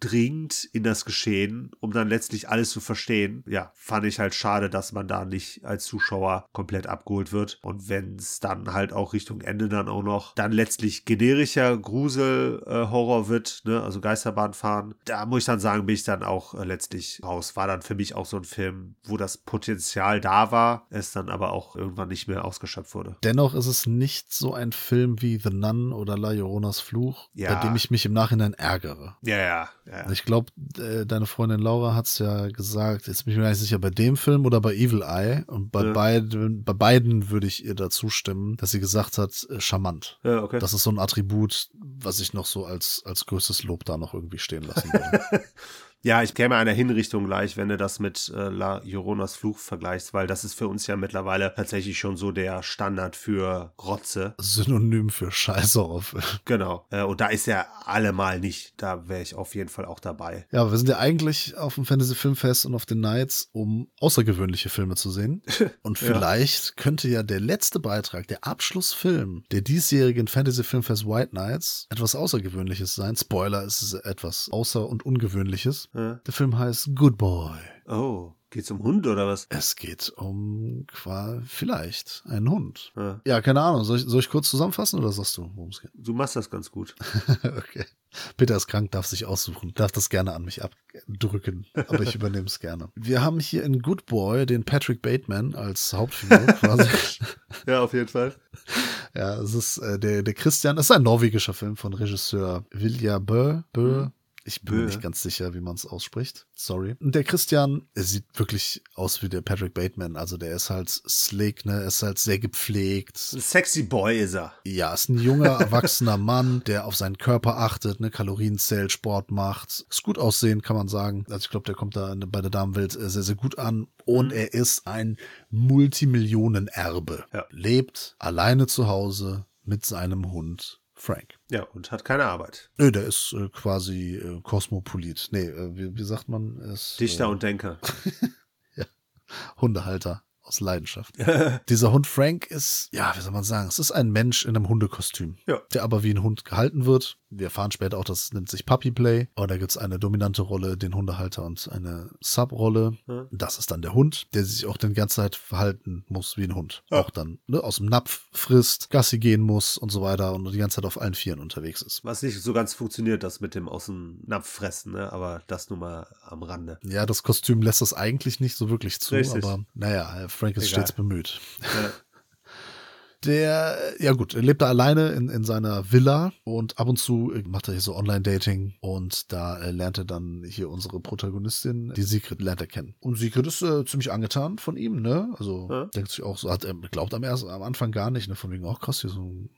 Speaker 2: eindringt in das Geschehen, um dann letztlich alles zu verstehen. Ja, fand ich halt schade, dass man da nicht als Zuschauer komplett abgeholt wird. Und wenn es dann halt auch Richtung Ende dann auch noch dann letztlich generischer Grusel-Horror wird, ne, also Geisterbahn fahren, da muss ich dann sagen, bin ich dann auch äh, letztlich raus. War dann für mich auch so ein Film, wo das Potenzial da war, es dann aber auch irgendwann nicht mehr ausgeschöpft wurde.
Speaker 1: Dennoch ist es nicht so ein Film wie The Nun oder La Lloronas Fluch,
Speaker 2: Ja.
Speaker 1: bei dem ich mich im Nachhinein ärgere.
Speaker 2: Ja, ja, ja.
Speaker 1: Ich glaube, äh, deine Freundin Laura hat es ja gesagt, jetzt bin ich mir gar nicht sicher, bei dem Film oder bei Evil Eye. Und bei,
Speaker 2: Ja.
Speaker 1: beiden, bei beiden würde ich ihr dazu stimmen, dass sie gesagt hat, äh, charmant.
Speaker 2: Ja, okay.
Speaker 1: Das ist so ein Attribut, was ich noch so als, als größtes Lob da noch irgendwie stehen lassen würde.
Speaker 2: Ja, ich käme einer Hinrichtung gleich, wenn du das mit äh, La Lloronas Fluch vergleichst, weil das ist für uns ja mittlerweile tatsächlich schon so der Standard für Rotze.
Speaker 1: Synonym für Scheiße auf.
Speaker 2: Genau. Äh, und da ist er allemal nicht. Da wäre ich auf jeden Fall auch dabei.
Speaker 1: Ja, aber wir sind ja eigentlich auf dem Fantasy Filmfest und auf den Nights, um außergewöhnliche Filme zu sehen. Und
Speaker 2: Ja.
Speaker 1: vielleicht könnte ja der letzte Beitrag, der Abschlussfilm der diesjährigen Fantasy Filmfest White Nights etwas Außergewöhnliches sein. Spoiler, es ist etwas Außer- und Ungewöhnliches.
Speaker 2: Ja.
Speaker 1: Der Film heißt Good Boy.
Speaker 2: Oh, geht's um Hund oder was?
Speaker 1: Es geht um vielleicht einen Hund.
Speaker 2: Ja.
Speaker 1: Ja, keine Ahnung. Soll ich, soll ich kurz zusammenfassen oder sagst du, worum es geht?
Speaker 2: Du machst das ganz gut.
Speaker 1: okay. Peter ist krank, darf sich aussuchen, darf das gerne an mich abdrücken, aber ich übernehme es gerne. Wir haben hier in Good Boy den Patrick Bateman als Hauptfigur quasi.
Speaker 2: Ja, auf jeden Fall.
Speaker 1: ja, es ist äh, der, der Christian, das ist ein norwegischer Film von Regisseur Vilja Bö. Bö. Ich bin mir
Speaker 2: Bö.
Speaker 1: nicht ganz sicher, wie man es ausspricht. Sorry. Und der Christian, er sieht wirklich aus wie der Patrick Bateman. Also der ist halt slick, ne? Er ist halt sehr gepflegt.
Speaker 2: Ein sexy Boy ist er.
Speaker 1: Ja, ist ein junger, erwachsener Mann, der auf seinen Körper achtet, ne, Kalorien zählt, Sport macht. Ist gut aussehen, kann man sagen. Also ich glaube, der kommt da bei der Damenwelt äh, sehr, sehr gut an. Und er ist ein Multimillionenerbe.
Speaker 2: Ja.
Speaker 1: Lebt alleine zu Hause mit seinem Hund Frank.
Speaker 2: Ja, und hat keine Arbeit.
Speaker 1: Nö, der ist äh, quasi äh, Kosmopolit. Nee, äh, wie, wie sagt man? Ist,
Speaker 2: Dichter
Speaker 1: äh,
Speaker 2: und Denker.
Speaker 1: Hundehalter aus Leidenschaft. Dieser Hund Frank ist, ja, wie soll man sagen, es ist ein Mensch in einem Hundekostüm,
Speaker 2: Ja.
Speaker 1: der aber wie ein Hund gehalten wird. Wir erfahren später auch, das nennt sich Puppy Play. Und da gibt's eine dominante Rolle, den Hundehalter und eine Sub-Rolle. Das ist dann der Hund, der sich auch die ganze Zeit verhalten muss wie ein Hund.
Speaker 2: Ja.
Speaker 1: Auch dann ne, aus dem Napf frisst, Gassi gehen muss und so weiter und die ganze Zeit auf allen Vieren unterwegs ist.
Speaker 2: Was nicht so ganz funktioniert, das mit dem aus dem Napf fressen, ne? aber das nur mal am Rande.
Speaker 1: Ja, das Kostüm lässt das eigentlich nicht so wirklich zu,
Speaker 2: Richtig.
Speaker 1: aber naja, Frank ist
Speaker 2: Egal.
Speaker 1: stets bemüht.
Speaker 2: Ja.
Speaker 1: Der, ja gut, er lebt da alleine in, in seiner Villa und ab und zu äh, macht er hier so Online-Dating und da äh, lernt er dann hier unsere Protagonistin, die Sigrid, lernt er kennen. Und Sigrid ist äh, ziemlich angetan von ihm, ne? Also
Speaker 2: Ja.
Speaker 1: denkt sich auch so, hat er glaubt am ersten, am Anfang gar nicht, ne? Von wegen auch krass, hier so ein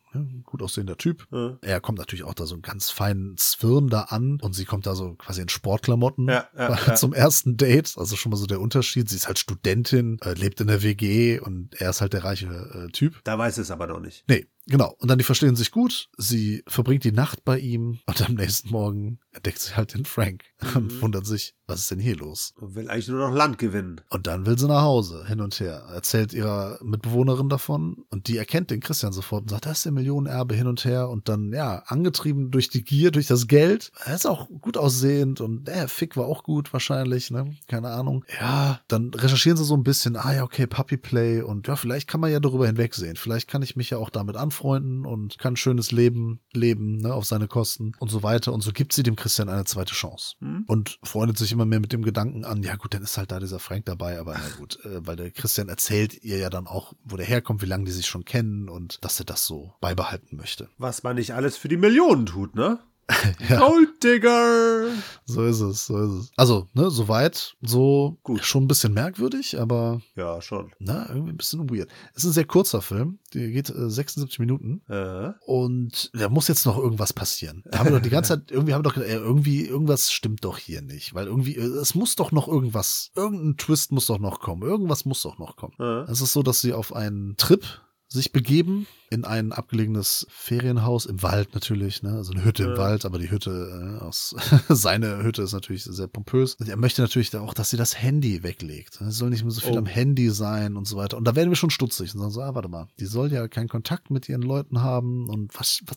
Speaker 1: gut aussehender Typ.
Speaker 2: Ja.
Speaker 1: Er kommt natürlich auch da so einen ganz feinen Zwirn da an und sie kommt da so quasi in Sportklamotten
Speaker 2: Ja, ja.
Speaker 1: zum ersten Date. Also schon mal so der Unterschied. Sie ist halt Studentin, äh, lebt in der WG und er ist halt der reiche äh, Typ.
Speaker 2: Da weiß es aber noch nicht.
Speaker 1: Nee, genau. Und dann die verstehen sich gut. Sie verbringt die Nacht bei ihm und am nächsten Morgen entdeckt sie halt den Frank und
Speaker 2: Mhm.
Speaker 1: wundert sich, was ist denn hier los?
Speaker 2: Und will eigentlich nur noch Land gewinnen.
Speaker 1: Und dann will sie nach Hause, hin und her. Erzählt ihrer Mitbewohnerin davon und die erkennt den Christian sofort und sagt, das ist der Millionenerbe hin und her. Und dann, ja, angetrieben durch die Gier, durch das Geld. Er ist auch gut aussehend und der Fick war auch gut wahrscheinlich, ne? Keine Ahnung. Ja, dann recherchieren sie so ein bisschen, ah ja, okay, Puppy Play und ja, vielleicht kann man ja darüber hinwegsehen. Vielleicht kann ich mich ja auch damit anfreunden und kann ein schönes Leben leben, ne, auf seine Kosten und so weiter. Und so gibt sie dem Christian eine zweite Chance. Und freundet sich immer mehr mit dem Gedanken an, ja gut, dann ist halt da dieser Frank dabei, aber na gut, äh, weil der Christian erzählt ihr ja dann auch, wo der herkommt, wie lange die sich schon kennen und dass er das so beibehalten möchte.
Speaker 2: Was man nicht alles für die Millionen tut, ne?
Speaker 1: Ja.
Speaker 2: Golddigger!
Speaker 1: So ist es, so ist es. Also, ne, soweit, so
Speaker 2: Gut.
Speaker 1: schon ein bisschen merkwürdig, aber
Speaker 2: Ja, schon.
Speaker 1: na, irgendwie ein bisschen weird. Es ist ein sehr kurzer Film, der geht äh, 76 Minuten
Speaker 2: Äh,
Speaker 1: und da muss jetzt noch irgendwas passieren. Da haben wir doch die ganze Zeit, irgendwie haben wir doch ey, irgendwie, irgendwas stimmt doch hier nicht, weil irgendwie, äh, es muss doch noch irgendwas, irgendein Twist muss doch noch kommen, irgendwas muss doch noch kommen.
Speaker 2: äh.
Speaker 1: Es ist so, dass sie auf einen Trip sich begeben in ein abgelegenes Ferienhaus im Wald natürlich, ne? Also eine Hütte im
Speaker 2: Ja.
Speaker 1: Wald, aber die Hütte äh, aus seine Hütte ist natürlich sehr pompös. Und er möchte natürlich auch, dass sie das Handy weglegt. Es soll nicht mehr so viel
Speaker 2: Oh.
Speaker 1: am Handy sein und so weiter. Und da werden wir schon stutzig und sagen so, ah, warte mal, die soll ja keinen Kontakt mit ihren Leuten haben und was, was,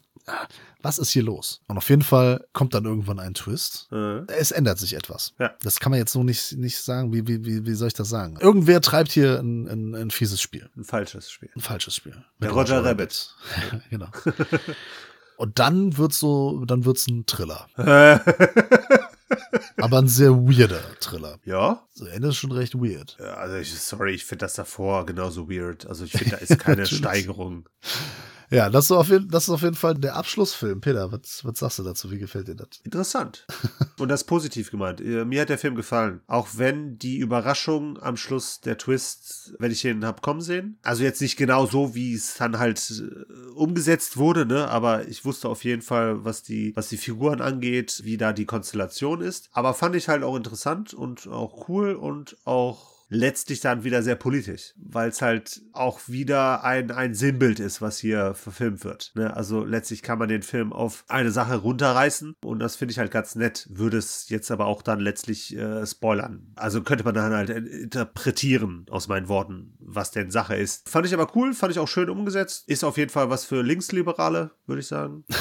Speaker 1: was ist hier los? Und auf jeden Fall kommt dann irgendwann ein Twist.
Speaker 2: Äh.
Speaker 1: Es ändert sich etwas.
Speaker 2: Ja.
Speaker 1: Das kann man jetzt so nicht, nicht sagen. Wie, wie, wie, wie soll ich das sagen? Irgendwer treibt hier ein, ein, ein fieses Spiel.
Speaker 2: Ein falsches Spiel.
Speaker 1: Ein falsches Spiel.
Speaker 2: Der
Speaker 1: Mit
Speaker 2: Roger Rabbit.
Speaker 1: genau. Und dann wird's so, dann wird's ein Thriller. Aber ein sehr weirder Thriller.
Speaker 2: ja?
Speaker 1: Das Ende ist schon recht weird.
Speaker 2: Ja, Also, ich, sorry, ich finde das davor genauso weird. Also, ich finde, da ist keine. Steigerung.
Speaker 1: Ja, das ist, auf jeden, das ist auf jeden Fall der Abschlussfilm. Peter, was, was sagst du dazu? Wie gefällt dir das?
Speaker 2: Interessant. Und das positiv gemeint. Äh, Mir hat der Film gefallen. Auch wenn die Überraschung am Schluss, der Twist, wenn ich ihn hab kommen sehen. Also jetzt nicht genau so, wie es dann halt äh, umgesetzt wurde, ne? Aber ich wusste auf jeden Fall, was die, was die Figuren angeht, wie da die Konstellation ist. Aber fand ich halt auch interessant und auch cool und auch letztlich dann wieder sehr politisch, weil es halt auch wieder ein, ein Sinnbild ist, was hier verfilmt wird. Ne? Also letztlich kann man den Film auf eine Sache runterreißen und das finde ich halt ganz nett, würde es jetzt aber auch dann letztlich äh, spoilern. Also könnte man dann halt interpretieren aus meinen Worten, was denn Sache ist. Fand ich aber cool, fand ich auch schön umgesetzt. Ist auf jeden Fall was für Linksliberale, würde ich sagen.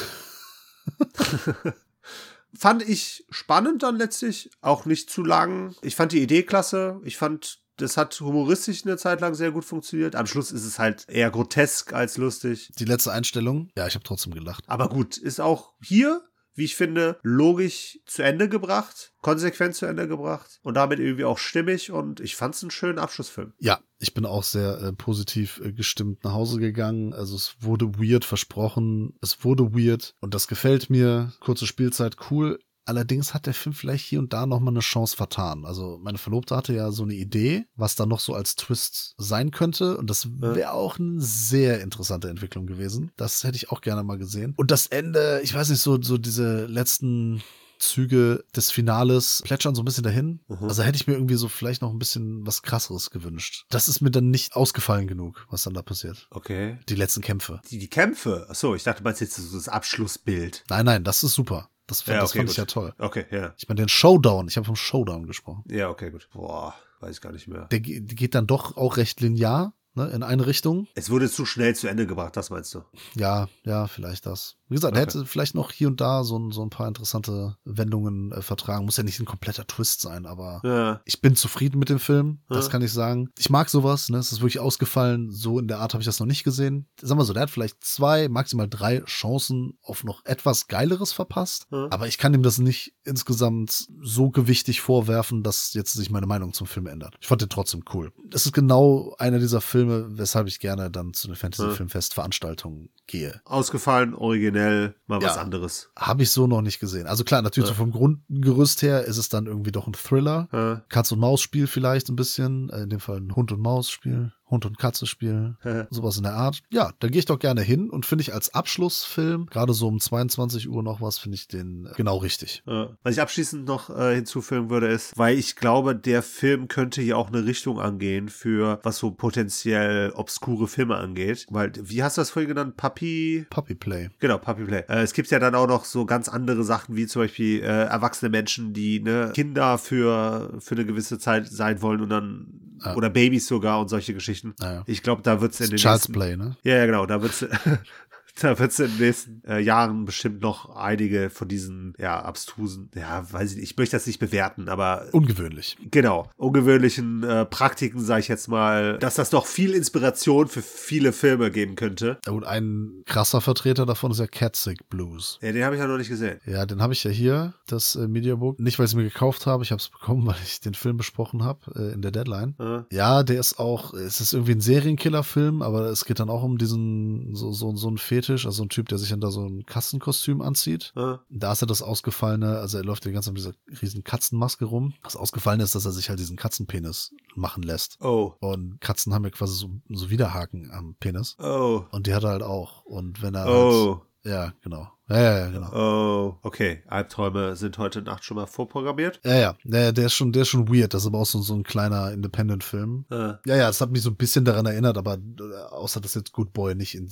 Speaker 2: fand ich spannend dann letztlich, auch nicht zu lang. Ich fand die Idee klasse. Ich fand, das hat humoristisch eine Zeit lang sehr gut funktioniert. Am Schluss ist es halt eher grotesk als lustig.
Speaker 1: Die letzte Einstellung? Ja, ich habe trotzdem gelacht.
Speaker 2: Aber gut, ist auch hier, wie ich finde, logisch zu Ende gebracht, konsequent zu Ende gebracht und damit irgendwie auch stimmig und ich fand es einen schönen Abschlussfilm.
Speaker 1: Ja, ich bin auch sehr äh, positiv äh, gestimmt nach Hause gegangen. Also es wurde weird versprochen. Es wurde weird und das gefällt mir. Kurze Spielzeit, cool. Allerdings hat der Film vielleicht hier und da noch mal eine Chance vertan. Also meine Verlobte hatte ja so eine Idee, was da noch so als Twist sein könnte. Und das wäre auch eine sehr interessante Entwicklung gewesen. Das hätte ich auch gerne mal gesehen. Und das Ende, ich weiß nicht, so, so diese letzten Züge des Finales plätschern so ein bisschen dahin. Also hätte ich mir irgendwie so vielleicht noch ein bisschen was krasseres gewünscht. Das ist mir dann nicht ausgefallen genug, was dann da passiert.
Speaker 2: Okay.
Speaker 1: Die letzten Kämpfe.
Speaker 2: Die, die Kämpfe, achso, ich dachte, du meinst jetzt so das Abschlussbild.
Speaker 1: Nein, nein, das ist super. Das, fand-
Speaker 2: Ja,
Speaker 1: das
Speaker 2: okay,
Speaker 1: fand
Speaker 2: gut.
Speaker 1: ich ja toll.
Speaker 2: Okay, ja.
Speaker 1: Ich meine, den Showdown, ich habe vom Showdown gesprochen.
Speaker 2: Ja, okay, gut. Boah, weiß ich gar nicht mehr.
Speaker 1: Der geht dann doch auch recht linear, ne, in eine Richtung.
Speaker 2: Es wurde zu schnell zu Ende gebracht, das meinst du?
Speaker 1: Ja, ja, vielleicht das. Wie gesagt,
Speaker 2: Okay.
Speaker 1: er hätte vielleicht noch hier und da so, ein- so ein paar interessante Wendungen äh, vertragen. Muss ja nicht ein kompletter Twist sein, aber
Speaker 2: Ja.
Speaker 1: ich bin zufrieden mit dem Film. Das
Speaker 2: Ja.
Speaker 1: kann ich sagen. Ich mag sowas, ne? Es ist wirklich ausgefallen. So in der Art habe ich das noch nicht gesehen. Sag mal so, der hat vielleicht zwei, maximal drei Chancen auf noch etwas Geileres verpasst.
Speaker 2: Ja.
Speaker 1: Aber ich kann ihm das nicht insgesamt so gewichtig vorwerfen, dass jetzt sich meine Meinung zum Film ändert. Ich fand den trotzdem cool. Das ist genau einer dieser Filme, weshalb ich gerne dann zu den Fantasy-Filmfest-Veranstaltungen gehe.
Speaker 2: Ausgefallen, originell, mal was
Speaker 1: Ja.
Speaker 2: anderes.
Speaker 1: Habe ich so noch nicht gesehen. Also klar, natürlich so vom Grundgerüst her ist es dann irgendwie doch ein Thriller.
Speaker 2: Ja.
Speaker 1: Katz- und Maus-Spiel vielleicht ein bisschen. Äh, In dem Fall ein Hund- und Maus-Spiel. Hund- und Katze-Spiel.
Speaker 2: Ja.
Speaker 1: Sowas in der Art. Ja, da gehe ich doch gerne hin und finde ich als Abschlussfilm, gerade so um 22 Uhr noch was, finde ich den äh, genau richtig.
Speaker 2: Ja. Was ich abschließend noch äh, hinzufügen würde, ist, weil ich glaube, der Film könnte hier auch eine Richtung angehen für was so potenziell obskure Filme angeht. Weil, wie hast du das vorhin genannt? Papi?
Speaker 1: Puppy Play.
Speaker 2: Genau, Puppy Play. Äh, es gibt ja dann auch noch so ganz andere Sachen, wie zum Beispiel äh, erwachsene Menschen, die ne, Kinder für, für eine gewisse Zeit sein wollen und dann
Speaker 1: Ja.
Speaker 2: oder Babys sogar und solche Geschichten.
Speaker 1: Ja.
Speaker 2: Ich glaube, da wird es in den
Speaker 1: Child's
Speaker 2: nächsten
Speaker 1: Play, ne?
Speaker 2: Ja, ja, genau. Da wird's, da wird's in den nächsten äh, Jahren bestimmt noch einige von diesen, ja, abstrusen, ja, weiß ich nicht, ich möchte das nicht bewerten, aber
Speaker 1: Ungewöhnlich.
Speaker 2: genau, ungewöhnlichen äh, Praktiken, sage ich jetzt mal, dass das doch viel Inspiration für viele Filme geben könnte.
Speaker 1: Und ein krasser Vertreter davon ist ja Catsick Blues.
Speaker 2: Ja, den habe ich ja noch nicht gesehen.
Speaker 1: Ja, den habe ich ja hier, das äh, Mediabook. Nicht, weil ich es mir gekauft habe, ich habe es bekommen, weil ich den Film besprochen habe äh, in der Deadline.
Speaker 2: Ja.
Speaker 1: Ja, der ist auch, es ist irgendwie ein Serienkiller-Film, aber es geht dann auch um diesen, so, so, so ein Fetisch, also ein Typ, der sich dann da so ein Katzenkostüm anzieht.
Speaker 2: Ja.
Speaker 1: Da ist er das Ausgefallene, also er läuft die ganze Zeit mit dieser riesen Katzenmaske rum. Das Ausgefallene ist, dass er sich halt diesen Katzenpenis machen lässt.
Speaker 2: Oh,
Speaker 1: Und Katzen haben ja quasi so, so Widerhaken am Penis.
Speaker 2: oh,
Speaker 1: Und die hat er halt auch. Und wenn er halt,
Speaker 2: oh,
Speaker 1: ja, genau. Ja, ja, ja, genau.
Speaker 2: oh, okay. Albträume sind heute Nacht schon mal vorprogrammiert.
Speaker 1: Ja, ja, der, der ist schon, der ist schon weird. Das ist aber auch so, so ein kleiner Independent-Film.
Speaker 2: Äh,
Speaker 1: Ja, ja, es hat mich so ein bisschen daran erinnert, aber äh, außer dass jetzt Good Boy nicht in,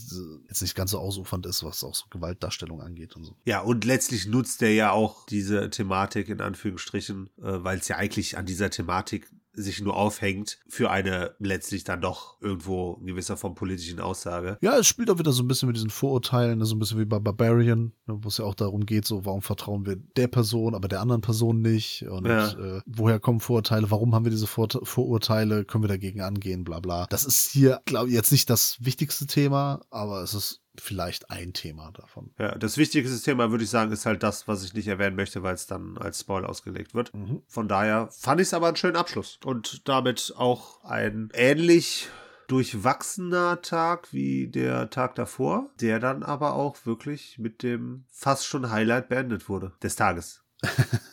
Speaker 1: jetzt nicht ganz so ausufernd ist, was auch so Gewaltdarstellung angeht und so.
Speaker 2: Ja, und letztlich nutzt er ja auch diese Thematik in Anführungsstrichen, äh, weil es ja eigentlich an dieser Thematik sich nur aufhängt für eine letztlich dann doch irgendwo in gewisser Form politischen Aussage.
Speaker 1: Ja, es spielt auch wieder so ein bisschen mit diesen Vorurteilen, ne, so ein bisschen wie bei Barbarian, ne, wo es ja auch darum geht, so warum vertrauen wir der Person, aber der anderen Person nicht und
Speaker 2: Ja.
Speaker 1: äh, woher kommen Vorurteile, warum haben wir diese Vor Vorurteile, können wir dagegen angehen, bla bla. Das ist hier, glaube ich, jetzt nicht das wichtigste Thema, aber es ist vielleicht ein Thema davon.
Speaker 2: Ja, das wichtigste Thema, würde ich sagen, ist halt das, was ich nicht erwähnen möchte, weil es dann als Spoil ausgelegt wird. Von daher fand ich es aber einen schönen Abschluss. Und damit auch ein ähnlich durchwachsener Tag wie der Tag davor, der dann aber auch wirklich mit dem fast schon Highlight beendet wurde des Tages.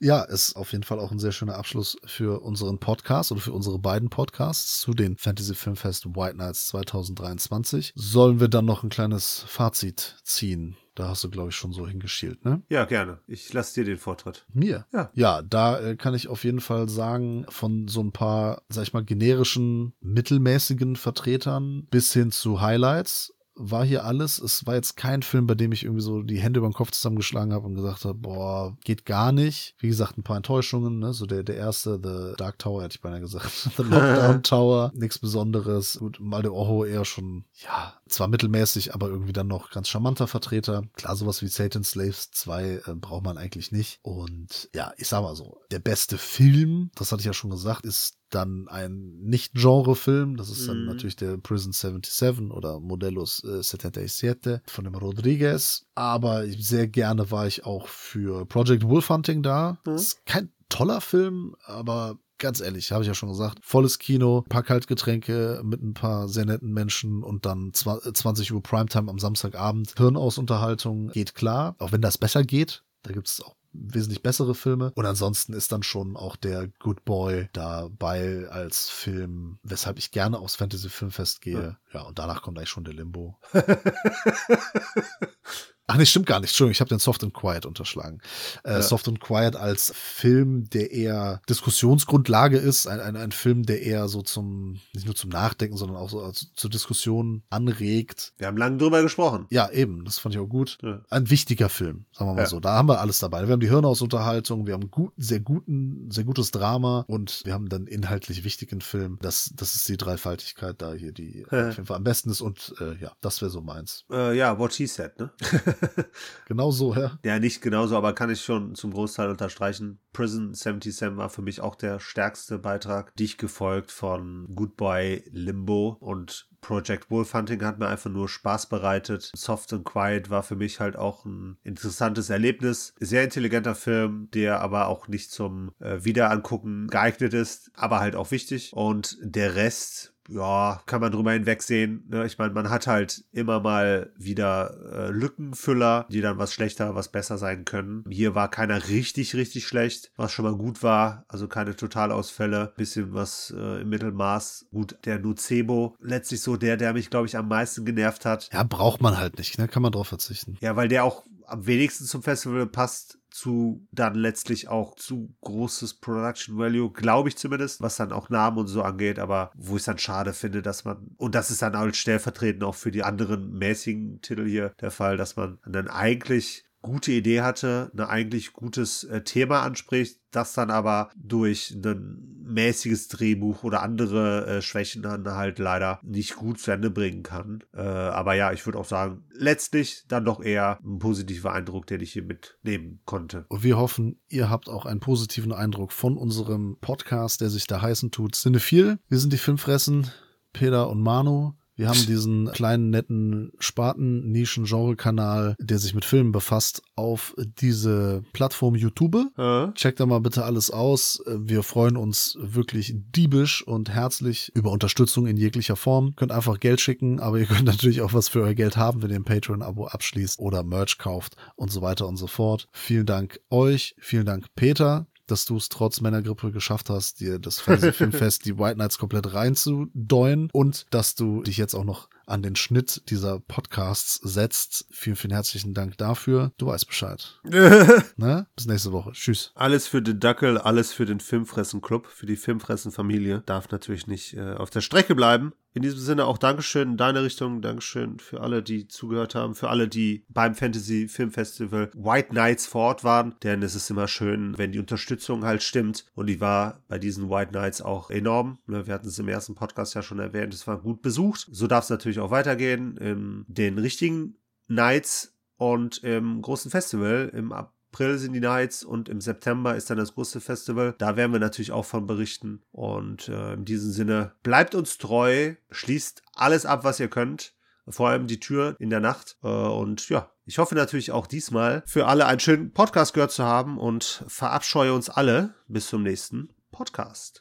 Speaker 1: Ja, ist auf jeden Fall auch ein sehr schöner Abschluss für unseren Podcast oder für unsere beiden Podcasts zu den Fantasy Filmfest White Nights 2023. Sollen wir dann noch ein kleines Fazit ziehen? Da hast du, glaube ich, schon so hingeschielt, ne?
Speaker 2: Ja, gerne. Ich lasse dir den Vortritt.
Speaker 1: Mir?
Speaker 2: Ja.
Speaker 1: Ja, da äh, kann ich auf jeden Fall sagen, von so ein paar, sag ich mal, generischen, mittelmäßigen Vertretern bis hin zu Highlights war hier alles. Es war jetzt kein Film, bei dem ich irgendwie so die Hände über den Kopf zusammengeschlagen habe und gesagt habe, boah, geht gar nicht. Wie gesagt, ein paar Enttäuschungen, ne? So der, der erste, The Dark Tower, hätte ich beinahe gesagt. The Lockdown Tower, nichts Besonderes. Gut, Malde Oho eher schon, ja, zwar mittelmäßig, aber irgendwie dann noch ganz charmanter Vertreter. Klar, sowas wie Satan Slaves 2 äh, braucht man eigentlich nicht. Und ja, ich sag mal so, der beste Film, das hatte ich ja schon gesagt, ist dann ein Nicht-Genre-Film. Das ist dann
Speaker 2: Mhm.
Speaker 1: natürlich der Prison 77 oder Modelos äh, 77 von dem Rodriguez. Aber sehr gerne war ich auch für Project Wolf Hunting da.
Speaker 2: Mhm.
Speaker 1: Ist kein toller Film, aber ganz ehrlich, habe ich ja schon gesagt, volles Kino, paar Kaltgetränke mit ein paar sehr netten Menschen und dann zwa- äh, 20 Uhr Primetime am Samstagabend. Hirnausunterhaltung geht klar, auch wenn das besser geht. Da gibt es auch wesentlich bessere Filme. Und ansonsten ist dann schon auch der Good Boy dabei als Film, weshalb ich gerne aufs Fantasy Filmfest gehe. Ja, und danach kommt eigentlich schon der Limbo. Ach nee, stimmt gar nicht. Entschuldigung, ich habe den Soft and Quiet unterschlagen. Äh,
Speaker 2: Ja.
Speaker 1: Soft and Quiet als Film, der eher Diskussionsgrundlage ist, ein, ein, ein Film, der eher so zum, nicht nur zum Nachdenken, sondern auch so als, zur Diskussion anregt.
Speaker 2: Wir haben lange drüber gesprochen.
Speaker 1: Ja, eben, das fand ich auch gut.
Speaker 2: Ja.
Speaker 1: Ein wichtiger Film, sagen wir mal
Speaker 2: Ja.
Speaker 1: so. Da haben wir alles dabei. Wir haben die Hirnausunterhaltung, wir haben gut, sehr guten, sehr gutes Drama und wir haben dann inhaltlich wichtigen Film. Das, das ist die Dreifaltigkeit da hier, die auf jeden Fall am besten ist und äh, ja, das wäre so meins.
Speaker 2: Äh, ja, what he said, ne?
Speaker 1: Genau so, ja.
Speaker 2: Ja, nicht genauso, aber kann ich schon zum Großteil unterstreichen. Prison 77 war für mich auch der stärkste Beitrag. Dicht gefolgt von Good Boy Limbo und Project Wolfhunting hat mir einfach nur Spaß bereitet. Soft and Quiet war für mich halt auch ein interessantes Erlebnis. Sehr intelligenter Film, der aber auch nicht zum äh, Wiederangucken geeignet ist, aber halt auch wichtig. Und der Rest, ja, kann man drüber hinwegsehen. Ne? Ich meine, man hat halt immer mal wieder äh, Lückenfüller, die dann was schlechter, was besser sein können. Hier war keiner richtig, richtig schlecht, was schon mal gut war. Also keine Totalausfälle, bisschen was äh, im Mittelmaß. Gut, der Nocebo, letztlich so der, der mich, glaube ich, am meisten genervt hat.
Speaker 1: Ja, braucht man halt nicht, ne? Kann man drauf verzichten.
Speaker 2: Ja, weil der auch am wenigsten zum Festival passt, zu dann letztlich auch zu großes Production Value, glaube ich zumindest, was dann auch Namen und so angeht, aber wo ich es dann schade finde, dass man, und das ist dann als stellvertretend auch für die anderen mäßigen Titel hier der Fall, dass man dann eigentlich gute Idee hatte, ein eigentlich gutes äh, Thema anspricht, das dann aber durch ein mäßiges Drehbuch oder andere äh, Schwächen dann halt leider nicht gut zu Ende bringen kann. Äh, aber ja, ich würde auch sagen, letztlich dann doch eher ein positiver Eindruck, den ich hier mitnehmen konnte.
Speaker 1: Und wir hoffen, ihr habt auch einen positiven Eindruck von unserem Podcast, der sich da heißen tut. Cinephil. Wir sind die Filmfressen, Peter und Manu. Wir haben diesen kleinen, netten Spaten-Nischen-Genre-Kanal, der sich mit Filmen befasst, auf diese Plattform YouTube.
Speaker 2: Äh?
Speaker 1: Checkt da mal bitte alles aus. Wir freuen uns wirklich diebisch und herzlich über Unterstützung in jeglicher Form. Könnt einfach Geld schicken, aber ihr könnt natürlich auch was für euer Geld haben, wenn ihr ein Patreon-Abo abschließt oder Merch kauft und so weiter und so fort. Vielen Dank euch. Vielen Dank Peter dass du es trotz Männergrippe geschafft hast, dir das Fantasy Filmfest, die White Nights komplett reinzudeuen und dass du dich jetzt auch noch an den Schnitt dieser Podcasts setzt. Vielen, vielen herzlichen Dank dafür. Du weißt Bescheid. ne? Bis nächste Woche. Tschüss.
Speaker 2: Alles für den Dackel, alles für den Filmfressen-Club, für die Filmfressen-Familie. Darf natürlich nicht äh, auf der Strecke bleiben. In diesem Sinne auch Dankeschön in deine Richtung. Dankeschön für alle, die zugehört haben. Für alle, die beim Fantasy Film Festival White Nights vor Ort waren. Denn es ist immer schön, wenn die Unterstützung halt stimmt. Und die war bei diesen White Nights auch enorm. Ne, Wir hatten es im ersten Podcast ja schon erwähnt. Es war gut besucht. So darf es natürlich auch weitergehen. In den richtigen Nights und im großen Festival im April sind die Nights und im September ist dann das große Festival. Da werden wir natürlich auch von berichten. Und äh, in diesem Sinne, bleibt uns treu, schließt alles ab, was ihr könnt. Vor allem die Tür in der Nacht. Äh, und ja, ich hoffe natürlich auch diesmal für alle einen schönen Podcast gehört zu haben und verabscheue uns alle bis zum nächsten Podcast.